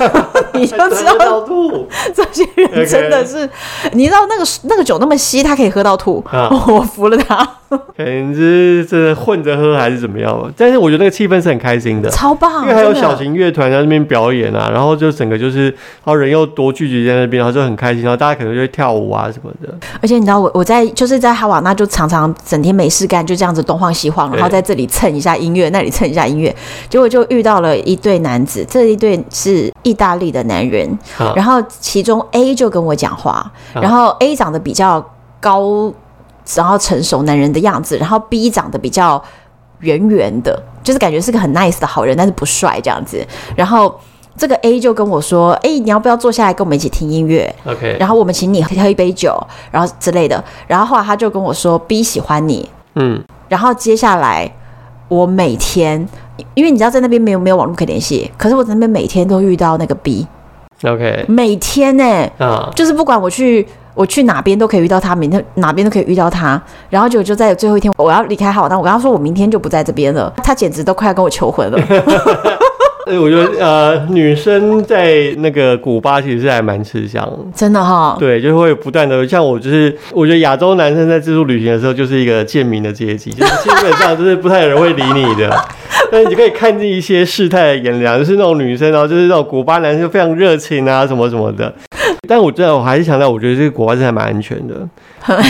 [LAUGHS] 你就知道吐。这些人真的是.你知道那个那个酒那么稀，他可以喝到吐，啊、[LAUGHS] 我服了他。[LAUGHS] 可能是这混着喝还是怎么样？但是我觉得那个气氛是很开心的，超棒。因为还有小型乐团在那边表演啊，然后就整个就是，然后人又多聚集在那边，然后就很开心，然后大家可能就会跳舞啊什么的。而且你知道我我在就是在哈瓦那就常常整天没事干，就这样子东晃西晃，然后在这里蹭一下音乐，那里蹭一下。音乐，结果就遇到了一对男子，这一对是意大利的男人，啊、然后其中 A 就跟我讲话，啊、然后 A 长得比较高，然后成熟男人的样子，然后 B 长得比较圆圆的，就是感觉是个很 nice 的好人，但是不帅这样子。然后这个 A 就跟我说：“哎，你要不要坐下来跟我们一起听音乐？OK，然后我们请你喝一杯酒，然后之类的。”然后后来他就跟我说：“B 喜欢你。”嗯，然后接下来。我每天，因为你知道在那边没有没有网络可以联系，可是我在那边每天都遇到那个 B，OK，每天呢、欸，啊，就是不管我去我去哪边都可以遇到他，明天哪边都可以遇到他，然后就就在最后一天我要离开哈瓦那，我跟他说我明天就不在这边了，他简直都快要跟我求婚了。呃，[LAUGHS] 我觉得呃，女生在那个古巴其实是还蛮吃香，真的哈、哦。对，就会不断的像我，就是我觉得亚洲男生在自助旅行的时候，就是一个贱民的阶级，就是基本上就是不太有人会理你的。[LAUGHS] 但是你可以看见一些世态的炎凉，就是那种女生，然后就是那种古巴男生非常热情啊，什么什么的。但我真的我还是强调，我觉得这个国外是还蛮安全的。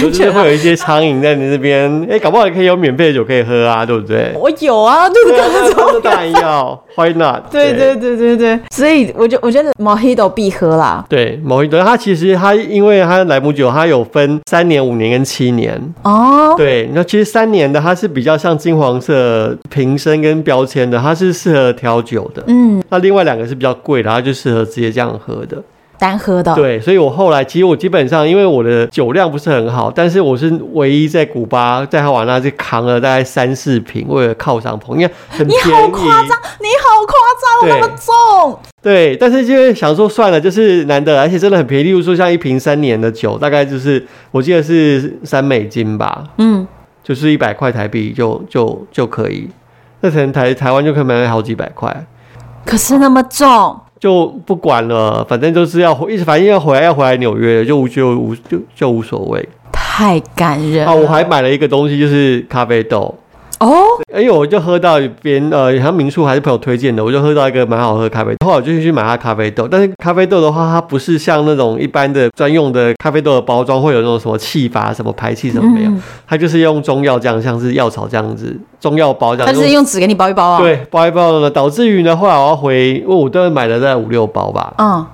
就是会有一些苍蝇在你那边，哎、欸，搞不好也可以有免费的酒可以喝啊，对不对？我有啊，对不对？他们当然要，Why not？[LAUGHS] 对对对对对，所以我就我觉得 Mojito 必喝啦。对，Mojito 它其实它因为它莱姆酒它有分三年、五年跟七年哦。对，那其实三年的它是比较像金黄色瓶身跟标签的，它是适合调酒的。嗯，那另外两个是比较贵的，它就适合直接这样喝的。单喝的。对，所以我后来其实我基本上因为我的酒量不是很好，但是我是唯一在古巴在哈瓦那就扛了大概三四瓶，为了犒赏朋友，因为很便宜。你好夸张，你好夸张，那么重。对，但是就是想说算了，就是难得，而且真的很便宜。例如说像一瓶三年的酒，大概就是我记得是三美金吧，嗯，就是一百块台币就就就可以。那可能台台湾就可以买好几百块，可是那么重。就不管了，反正就是要回，一直反正要回来要回来纽约，就无就无就就无所谓。太感人啊！我还买了一个东西，就是咖啡豆。哦，哎呦我就喝到别人呃，好像民宿还是朋友推荐的，我就喝到一个蛮好喝的咖啡，后来我就去买它咖啡豆。但是咖啡豆的话，它不是像那种一般的专用的咖啡豆的包装会有那种什么气阀、什么排气什么没有，嗯、它就是用中药这样，像是药草这样子，中药包这样。它是用纸给你包一包啊？对，包一包的呢，导致于呢，后来我要回，因为我都买了在五六包吧。嗯。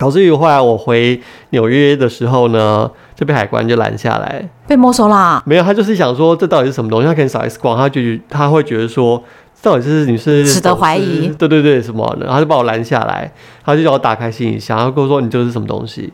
导致于后来我回纽约的时候呢，就被海关就拦下来，被没收啦。没有，他就是想说这到底是什么东西，他可能扫 X 光，他就他会觉得说，到底是你是值得怀疑，对对对，什么的，然后就把我拦下来，他就叫我打开行李箱，然后跟我说你这是什么东西？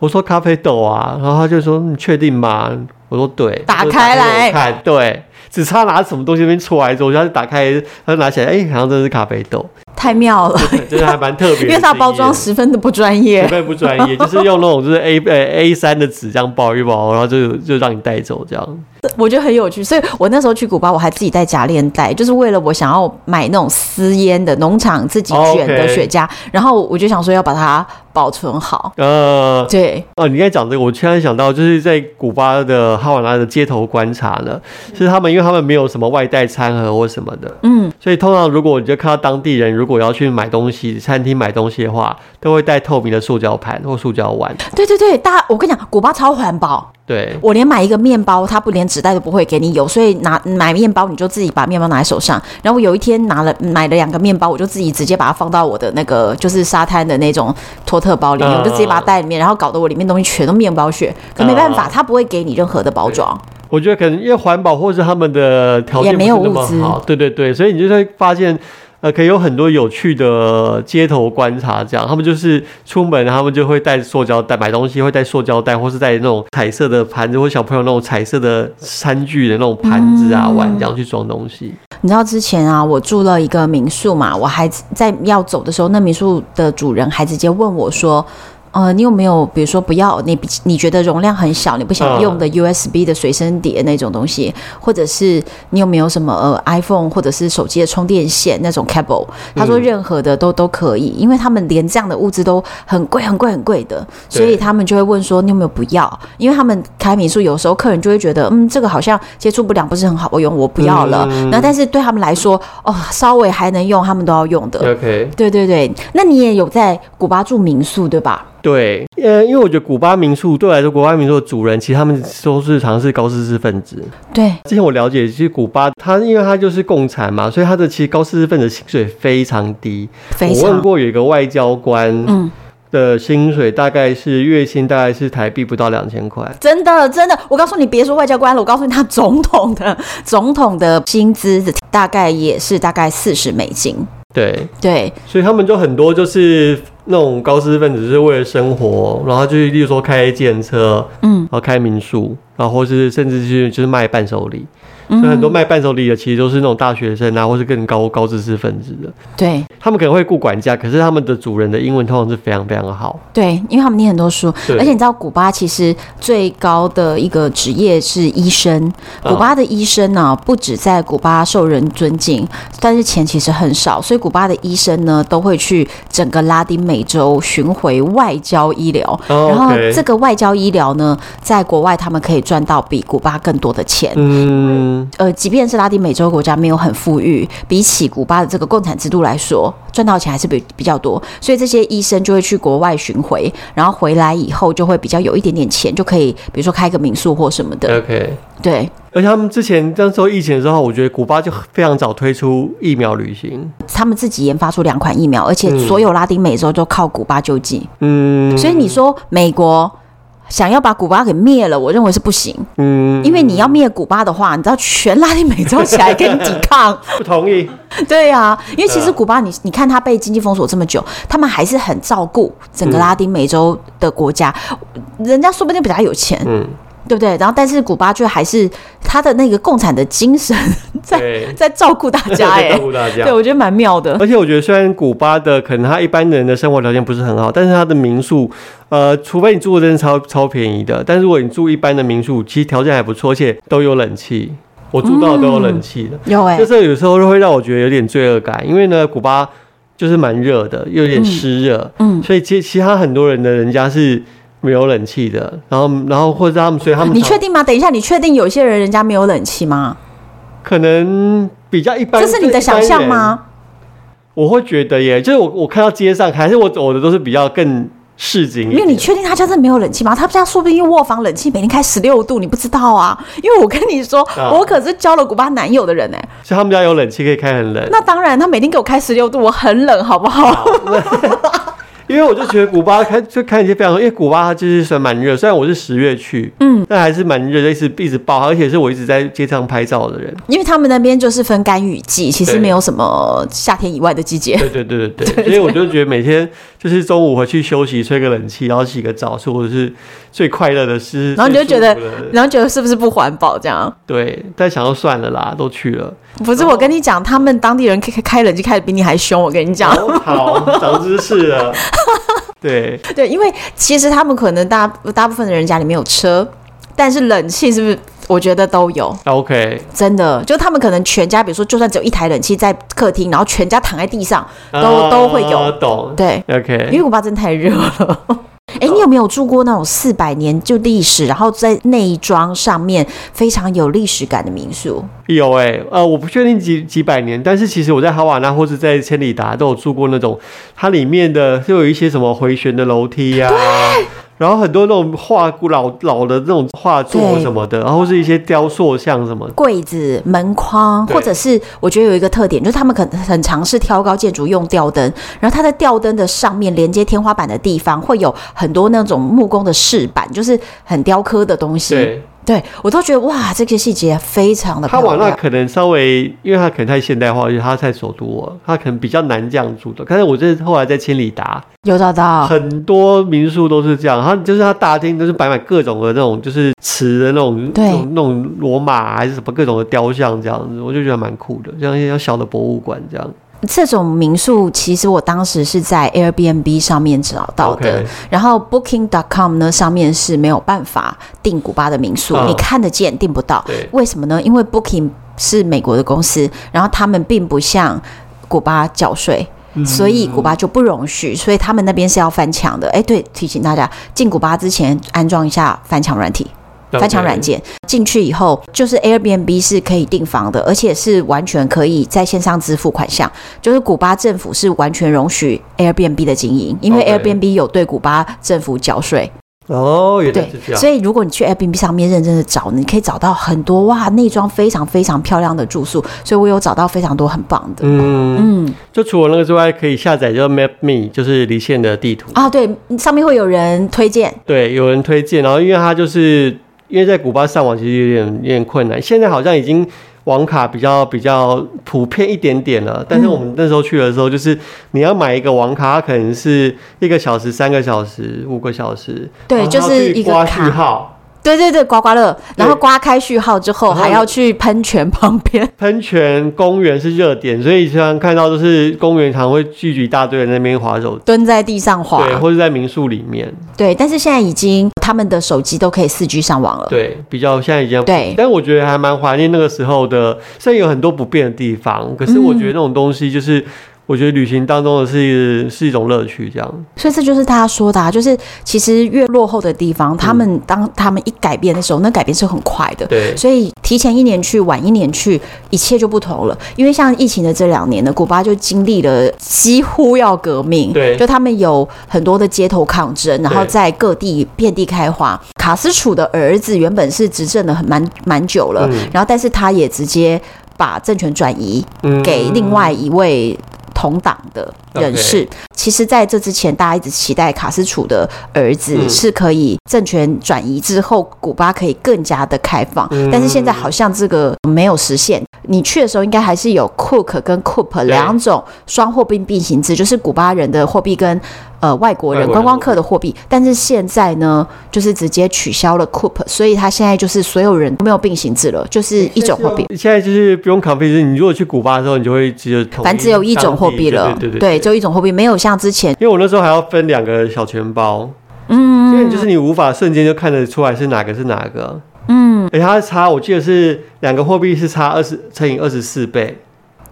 我说咖啡豆啊，然后他就说你确定吗？我说对，打开来看，对，只差拿什么东西那边出来之后，他就打开，他就拿起来，哎，好像真的是咖啡豆。太妙了，真的还蛮特别，[LAUGHS] 因为它包装十分的不专业，十分不专业，[LAUGHS] 就是用那种就是 A 呃 A 三的纸这样包一包，然后就就让你带走这样。我觉得很有趣，所以我那时候去古巴，我还自己带夹链袋，就是为了我想要买那种私烟的农场自己卷的雪茄，然后我就想说要把它保存好。呃，对。哦，你刚才讲这个，我突然想到，就是在古巴的哈瓦那的街头观察呢，是他们因为他们没有什么外带餐盒或什么的，嗯，所以通常如果你就看到当地人如果要去买东西，餐厅买东西的话，都会带透明的塑胶盘或塑胶碗。对对对，大家我跟你讲，古巴超环保。对，我连买一个面包，他不连纸袋都不会给你有，所以拿买面包你就自己把面包拿在手上。然后我有一天拿了买了两个面包，我就自己直接把它放到我的那个就是沙滩的那种托特包里面，我就直接把它带里面，然后搞得我里面东西全都面包屑。可没办法，他不会给你任何的包装。我觉得可能因为环保，或是他们的条件也没有那么好。对对对，所以你就会发现。呃，可以有很多有趣的街头观察，这样他们就是出门，他们就会带塑胶袋买东西，会带塑胶袋，或是带那种彩色的盘子，或小朋友那种彩色的餐具的那种盘子啊、碗这样去装东西。你知道之前啊，我住了一个民宿嘛，我还在要走的时候，那民宿的主人还直接问我说。呃，你有没有比如说不要你你觉得容量很小，你不想用的 USB 的随身碟那种东西，或者是你有没有什么呃 iPhone 或者是手机的充电线那种 cable？他说任何的都都可以，因为他们连这样的物资都很贵很贵很贵的，所以他们就会问说你有没有不要？因为他们开民宿有时候客人就会觉得嗯这个好像接触不良不是很好用，我不要了。那但是对他们来说哦稍微还能用，他们都要用的。OK，对对对，那你也有在古巴住民宿对吧？对，呃，因为我觉得古巴民宿对我来说，古巴民宿的主人其实他们都是常是高知识分子。对，之前我了解，其实古巴他因为他就是共产嘛，所以他的其实高知识分子薪水非常低。非常。我问过有一个外交官，嗯，的薪水大概是月薪大概是台币不到两千块。真的，真的，我告诉你，别说外交官了，我告诉你，他总统的总统的薪资大概也是大概四十美金。对对，所以他们就很多就是。那种高知识分子是为了生活，然后就例如说开电车，嗯，然后开民宿，然后或是甚至是就是卖伴手礼。所以很多卖伴手礼的，其实都是那种大学生啊，或是更高高知识分子的。对，他们可能会雇管家，可是他们的主人的英文通常是非常非常的好。对，因为他们念很多书，而且你知道，古巴其实最高的一个职业是医生。古巴的医生呢、啊，不止在古巴受人尊敬，但是钱其实很少，所以古巴的医生呢，都会去整个拉丁美洲巡回外交医疗。然后这个外交医疗呢，在国外他们可以赚到比古巴更多的钱。嗯。呃，即便是拉丁美洲国家没有很富裕，比起古巴的这个共产制度来说，赚到钱还是比比较多，所以这些医生就会去国外巡回，然后回来以后就会比较有一点点钱，就可以比如说开个民宿或什么的。OK，对。而且他们之前那时候疫情的时候，我觉得古巴就非常早推出疫苗旅行，他们自己研发出两款疫苗，而且所有拉丁美洲都靠古巴救济。嗯，所以你说美国。想要把古巴给灭了，我认为是不行。嗯，因为你要灭古巴的话，你知道全拉丁美洲起来跟你抵抗。[LAUGHS] 不同意。对呀、啊，因为其实古巴你，你你看他被经济封锁这么久，他们还是很照顾整个拉丁美洲的国家，嗯、人家说不定比较有钱。嗯。对不对？然后，但是古巴却还是他的那个共产的精神在 [LAUGHS] 在照顾大家，哎，[LAUGHS] 照顾大家。对，我觉得蛮妙的。而且我觉得，虽然古巴的可能他一般人的生活条件不是很好，但是他的民宿，呃，除非你住的真的超超便宜的，但是如果你住一般的民宿，其实条件还不错，而且都有冷气。我住到都有冷气的，嗯、有哎、欸。就是有时候会让我觉得有点罪恶感，因为呢，古巴就是蛮热的，又有点湿热，嗯，所以其其他很多人的人家是。没有冷气的，然后然后或者他们，所以他们，你确定吗？等一下，你确定有些人人家没有冷气吗？可能比较一般。这是你的想象吗？我会觉得耶，就是我我看到街上还是我走的都是比较更。市井，因为你确定他家真的没有冷气吗？他家说不定卧房冷气每天开十六度，你不知道啊。因为我跟你说，啊、我可是交了古巴男友的人哎、欸，所以他们家有冷气可以开很冷。那当然，他每天给我开十六度，我很冷，好不好？好因为我就觉得古巴看就看一些非常多，因为古巴它就是算蛮热，虽然我是十月去，嗯，但还是蛮热的，一直一直爆，而且是我一直在街上拍照的人。因为他们那边就是分干雨季，其实没有什么夏天以外的季节。对对对对对，对对 [LAUGHS] 对，所以我就觉得每天就是中午回去休息，吹个冷气，然后洗个澡，是我是最快乐的事。然后你就觉得，然后觉得是不是不环保这样？对，但想要算了啦，都去了。不是，我跟你讲，他们当地人开开冷气开的比你还凶。我跟你讲，哦、好，长知识了。[LAUGHS] 对对，因为其实他们可能大大部分的人家里面有车，但是冷气是不是？我觉得都有。OK，真的，就他们可能全家，比如说，就算只有一台冷气在客厅，然后全家躺在地上，都、uh, 都会有。懂。对，OK，因为古巴真的太热了。[LAUGHS] 哎，你有没有住过那种四百年就历史，然后在内装上面非常有历史感的民宿？有哎、欸，呃，我不确定几几百年，但是其实我在哈瓦那或者在千里达都有住过那种，它里面的就有一些什么回旋的楼梯呀、啊。然后很多那种画古老老的那种画作什么的，然后是一些雕塑像什么柜子、门框，或者是我觉得有一个特点，就是他们可能很尝试挑高建筑用吊灯，然后它在吊灯的上面连接天花板的地方会有很多那种木工的饰板，就是很雕刻的东西。对。对，我都觉得哇，这些细节非常的。他往那可能稍微，因为他可能太现代化，而且他在首都，他可能比较难这样住的。但是我这后来在千里达有找到很多民宿都是这样，他就是他大厅都是摆满各种的那种，就是瓷的那种，对，那种那种罗马还是什么各种的雕像这样子，我就觉得蛮酷的，像一些小的博物馆这样。这种民宿其实我当时是在 Airbnb 上面找到的.然后 Booking.com 呢上面是没有办法订古巴的民宿，嗯、你看得见订不到。对为什么呢？因为 Booking 是美国的公司，然后他们并不向古巴缴税，嗯、所以古巴就不容许，所以他们那边是要翻墙的。哎，对，提醒大家进古巴之前安装一下翻墙软体。翻墙软件进去以后，就是 Airbnb 是可以订房的，而且是完全可以在线上支付款项。就是古巴政府是完全容许 Airbnb 的经营，因为 Airbnb 有对古巴政府缴税。哦，原来是这样。所以如果你去 Airbnb 上面认真的找，你可以找到很多哇，内装非常非常漂亮的住宿。所以我有找到非常多很棒的。嗯嗯，就除了那个之外，可以下载叫 Map Me，就是离线的地图啊。对，上面会有人推荐。对，有人推荐，然后因为它就是。因为在古巴上网其实有点有点困难，现在好像已经网卡比较比较普遍一点点了。但是我们那时候去的时候，就是你要买一个网卡，它可能是一个小时、三个小时、五个小时，对，就是一个卡号。对对对，刮刮乐，然后刮开序号之后，还要去喷泉旁边。[LAUGHS] 喷泉公园是热点，所以经常看到都是公园常会聚集一大堆人在那边滑手，蹲在地上滑，对，或者在民宿里面。对，但是现在已经他们的手机都可以四 G 上网了。对，比较现在已经对，但我觉得还蛮怀念那个时候的，虽然有很多不便的地方，可是我觉得那种东西就是。我觉得旅行当中的是是一种乐趣，这样。所以这就是他说的啊，就是其实越落后的地方，他们当他们一改变的时候，那改变是很快的。对。所以提前一年去，晚一年去，一切就不同了。因为像疫情的这两年呢，古巴就经历了几乎要革命。对。就他们有很多的街头抗争，然后在各地遍地开花。卡斯楚的儿子原本是执政了很蛮蛮久了，嗯、然后但是他也直接把政权转移给另外一位。同党的人士.其实在这之前，大家一直期待卡斯楚的儿子是可以政权转移之后，古巴可以更加的开放。嗯、但是现在好像这个没有实现。你去的时候，应该还是有 Cook 跟 Coop 两种双货币并行制，就是古巴人的货币跟呃外国人观光客的货币。但是现在呢，就是直接取消了 Coup，所以它现在就是所有人都没有并行制了，就是一种货币。现在就是不用 confuse，你如果去古巴的时候，你就会直接反正只有一种货币了，对对对，对，对，就一种货币，没有像之前。因为我那时候还要分两个小钱包，嗯，因为就是你无法瞬间就看得出来是哪个是哪个。嗯，而且它差，我记得是两个货币是差二十乘以二十四倍，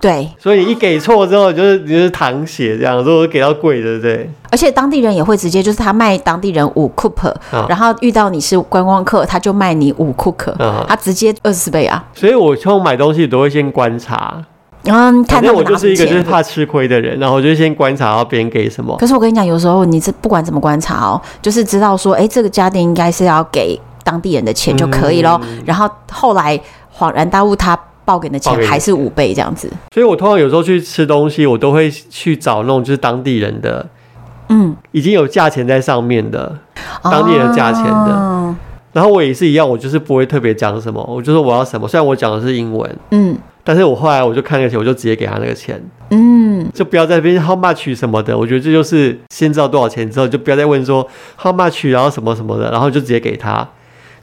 对，所以你一给错之后，就是你就是淌血这样，如果给到贵的，对不对？而且当地人也会直接就是他卖当地人五库克，然后遇到你是观光客，他就卖你五库克，他直接二十倍啊。所以我从买东西都会先观察。嗯，看到我就是一个就是怕吃亏的人，然后我就先观察到别人给什么。可是我跟你讲，有时候你这不管怎么观察哦，就是知道说，哎，这个家电应该是要给当地人的钱就可以咯。嗯、然后后来恍然大悟，他报给的钱还是五倍这样子。所以我通常有时候去吃东西，我都会去找那种就是当地人的，嗯，已经有价钱在上面的，当地人价钱的。哦、然后我也是一样，我就是不会特别讲什么，我就说我要什么，虽然我讲的是英文，嗯。但是我后来我就看那个钱，我就直接给他那个钱，嗯，就不要在那边 how much 什么的。我觉得这就是先知道多少钱之后，就不要再问说 how much，然后什么什么的，然后就直接给他。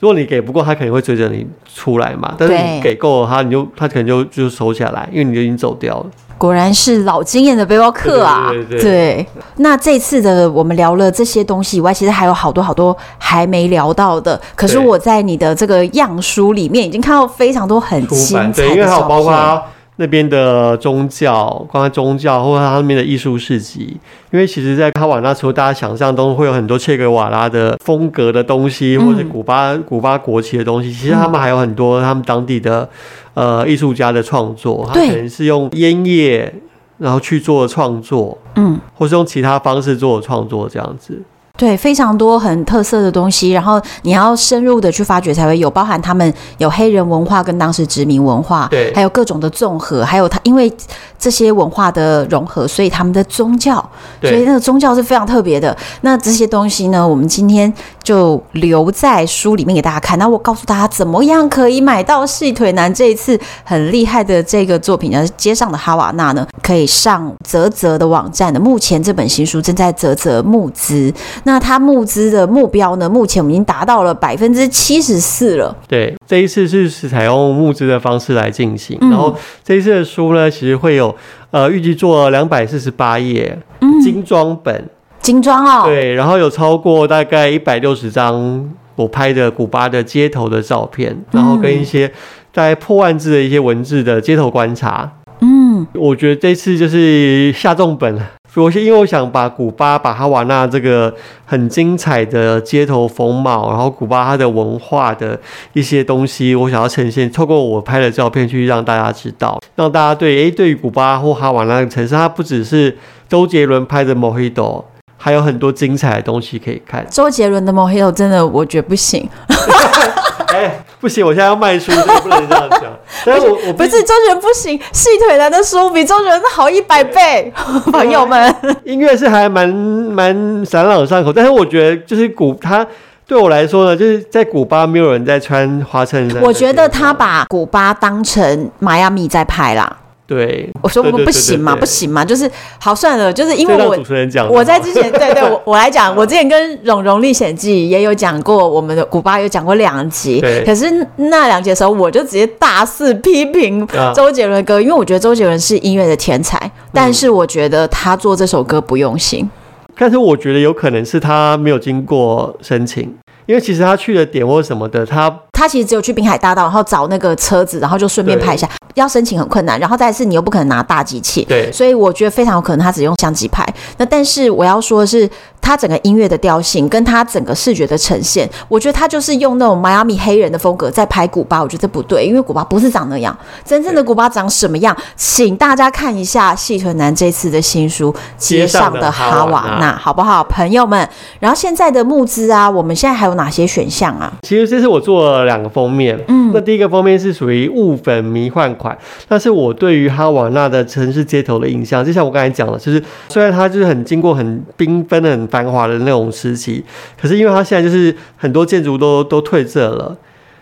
如果你给不够，他肯定会追着你出来嘛。但是你给够了他，你就他可能就就收下来，因为你就已经走掉了。果然是老经验的背包客啊！对，对，对，对，对，那这次的我们聊了这些东西以外，其实还有好多好多还没聊到的。可是我在你的这个样书里面已经看到非常多很精彩的照片，因为还有包括那边的宗教，关于宗教或者他那边的艺术市集。因为其实，在哈瓦那除了大家想象中会有很多切格瓦拉的风格的东西，或者是古巴古巴国旗的东西，其实他们还有很多他们当地的。呃，艺术家的创作，他可能是用烟叶，然后去做创作，嗯，或是用其他方式做创作，这样子。对，非常多很特色的东西，然后你要深入的去发掘才会有，包含他们有黑人文化跟当时殖民文化，对，还有各种的综合，还有他因为这些文化的融合，所以他们的宗教，所以那个宗教是非常特别的。那这些东西呢，我们今天就留在书里面给大家看。那我告诉大家怎么样可以买到细腿男这一次很厉害的这个作品呢？街上的哈瓦那呢，可以上泽泽的网站的。目前这本新书正在泽泽募资。那它募资的目标呢？目前我们已经达到了百分之七十四了。对，这一次是是采用募资的方式来进行。嗯、然后这一次的书呢，其实会有呃预计做两百四十八页精装本，精装哦。对，然后有超过大概一百六十张我拍的古巴的街头的照片，然后跟一些大概破万字的一些文字的街头观察。嗯，我觉得这次就是下重本了。我是因为我想把古巴、把哈瓦那这个很精彩的街头风貌，然后古巴它的文化的一些东西，我想要呈现，透过我拍的照片去让大家知道，让大家对诶，对于古巴或哈瓦那个城市，它不只是周杰伦拍的 Mojito，还有很多精彩的东西可以看。周杰伦的 Mojito 真的我觉得不行。[LAUGHS] [LAUGHS] 哎，不行！我现在要卖书，所以不能这样讲。[LAUGHS] 但是我我不是周杰伦不行，细腿男的书比周杰伦好一百倍，[LAUGHS] 朋友们。音乐是还蛮蛮朗朗上口，但是我觉得就是古他对我来说呢，就是在古巴没有人在穿花衬衫。我觉得他把古巴当成迈阿密在拍啦。对，我说不不行嘛，不行嘛，就是好算了，就是因为我主持人讲，我在之前对对，我 [LAUGHS] 我来讲，我之前跟《蓉蓉历险记》也有讲过，我们的古巴有讲过两集，可是那两集的时候，我就直接大肆批评周杰伦的歌，因为我觉得周杰伦是音乐的天才，但是我觉得他做这首歌不用心，但是我觉得有可能是他没有经过申请。因为其实他去的点或什么的，他他其实只有去滨海大道，然后找那个车子，然后就顺便拍一下。要申请很困难，然后再是你又不可能拿大机器，对，所以我觉得非常有可能他只用相机拍。那但是我要说的是。他整个音乐的调性，跟他整个视觉的呈现，我觉得他就是用那种迈阿密黑人的风格在拍古巴，我觉得不对，因为古巴不是长那样，真正的古巴长什么样？请大家看一下细腿男这次的新书《街上的哈瓦那》，好不好，朋友们？然后现在的募资啊，我们现在还有哪些选项啊？其实这是我做了两个封面，嗯，那第一个封面是属于雾粉迷幻款，那是我对于哈瓦那的城市街头的印象，就像我刚才讲的，就是虽然它就是很经过很缤纷的很。繁华的那种时期，可是因为它现在就是很多建筑都都褪色了，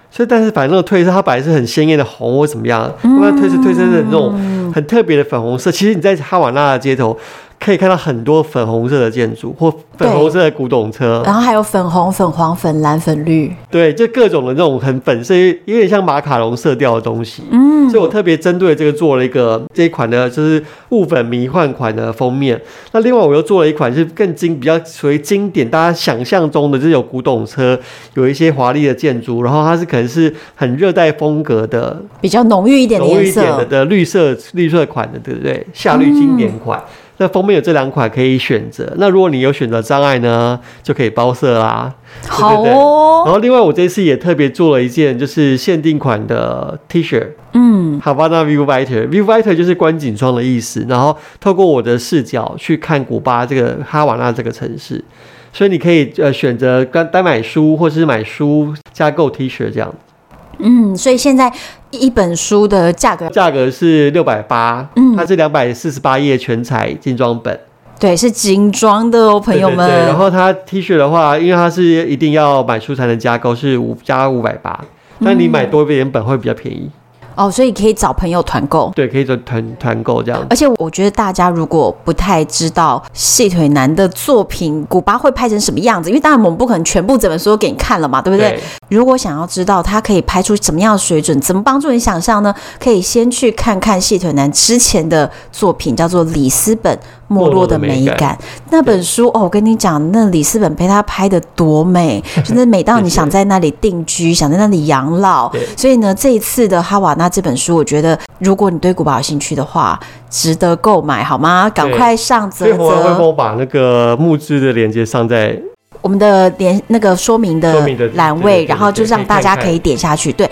所以但是反正那个褪色它本来是很鲜艳的红或怎么样，慢慢褪色褪色的那种很特别的粉红色。其实你在哈瓦那的街头可以看到很多粉红色的建筑或粉红色的古董车，然后还有粉红、粉黄、粉蓝、粉绿，对，就各种的那种很粉色，有点像马卡龙色调的东西。嗯，所以我特别针对这个做了一个这一款呢，就是雾粉迷幻款的封面。那另外我又做了一款是更经比较属于经典，大家想象中的这种古董车，有一些华丽的建筑，然后它是可能是很热带风格的，比较浓郁一点的颜色的的绿色绿色款的，对不对？夏绿经典款。嗯那封面有这两款可以选择。那如果你有选择障碍呢，就可以包色啦。好哦。然后另外我这次也特别做了一件就是限定款的 T 恤。嗯。Havana View Fighter，View Fighter 就是观景窗的意思。然后透过我的视角去看古巴这个哈瓦那这个城市，所以你可以呃选择单单买书，或是买书加购 T 恤这样。嗯，所以现在一本书的价格价格是六百八，嗯，它是两百四十八页全彩精装本，对，是精装的哦，朋友们。对，对，对，然后它 T 恤的话，因为它是一定要买书才能加购，是五加五百八，但你买多一点本会比较便宜。哦，所以可以找朋友团购，对，可以做团团购这样。而且我觉得大家如果不太知道细腿男的作品，古巴会拍成什么样子，因为当然我们不可能全部整本书都给你看了嘛，对不对？对。如果想要知道他可以拍出什么样的水准，怎么帮助你想象呢？可以先去看看细腿男之前的作品，叫做《里斯本没落的美感》那本书哦，我跟你讲，那里斯本被他拍的多美，[LAUGHS] 真的美到你想在那里定居，想在那里养老。所以呢，这一次的哈瓦那这本书，我觉得如果你对古堡有兴趣的话，值得购买，好吗？赶快上啧啧。我会帮我把那个募资的链接上在我们的连那个说明的栏位，然后就让大家可以点下去。对，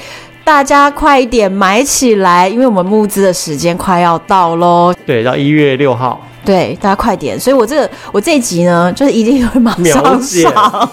大家快一点买起来，因为我们募资的时间快要到喽。对，到一月六号。对，大家快点。所以我这个我这一集呢，就是一定会马上上。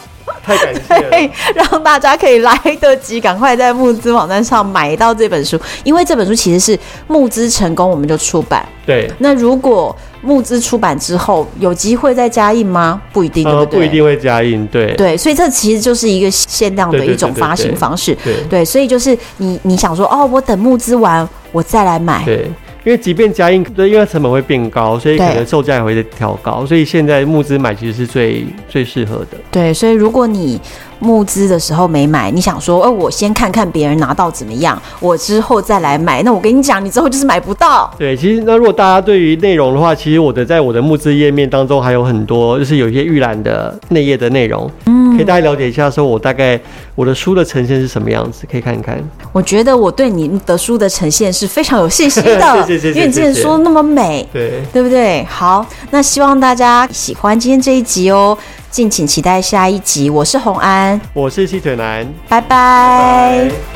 太感谢了，[LAUGHS] 对，让大家可以来得及，赶快在募资网站上买到这本书，因为这本书其实是募资成功我们就出版。对，那如果募资出版之后有机会再加印吗？不一定，对不对？不一定会加印，对。对，所以这其实就是一个限量的一种发行方式。对，对，对，对，对，所以就是你你想说哦，我等募资完我再来买。对。因为即便加印，对，因为成本会变高，所以可能售价也会调高，所以现在募资买其实是最最适合的。对，所以如果你募资的时候没买，你想说，哦，我先看看别人拿到怎么样，我之后再来买，那我跟你讲，你之后就是买不到。对，其实那如果大家对于内容的话，其实我的在我的募资页面当中还有很多，就是有一些预览的内页的内容，嗯，可以大家了解一下，说我大概我的书的呈现是什么样子，可以看一看。我觉得我对你的书的呈现是非常有信心的，[LAUGHS] 谢谢谢谢因为你之前说那么美，对，对不对？好，那希望大家喜欢今天这一集哦。敬请期待下一集。我是洪安，我是细腿男，拜拜。拜拜。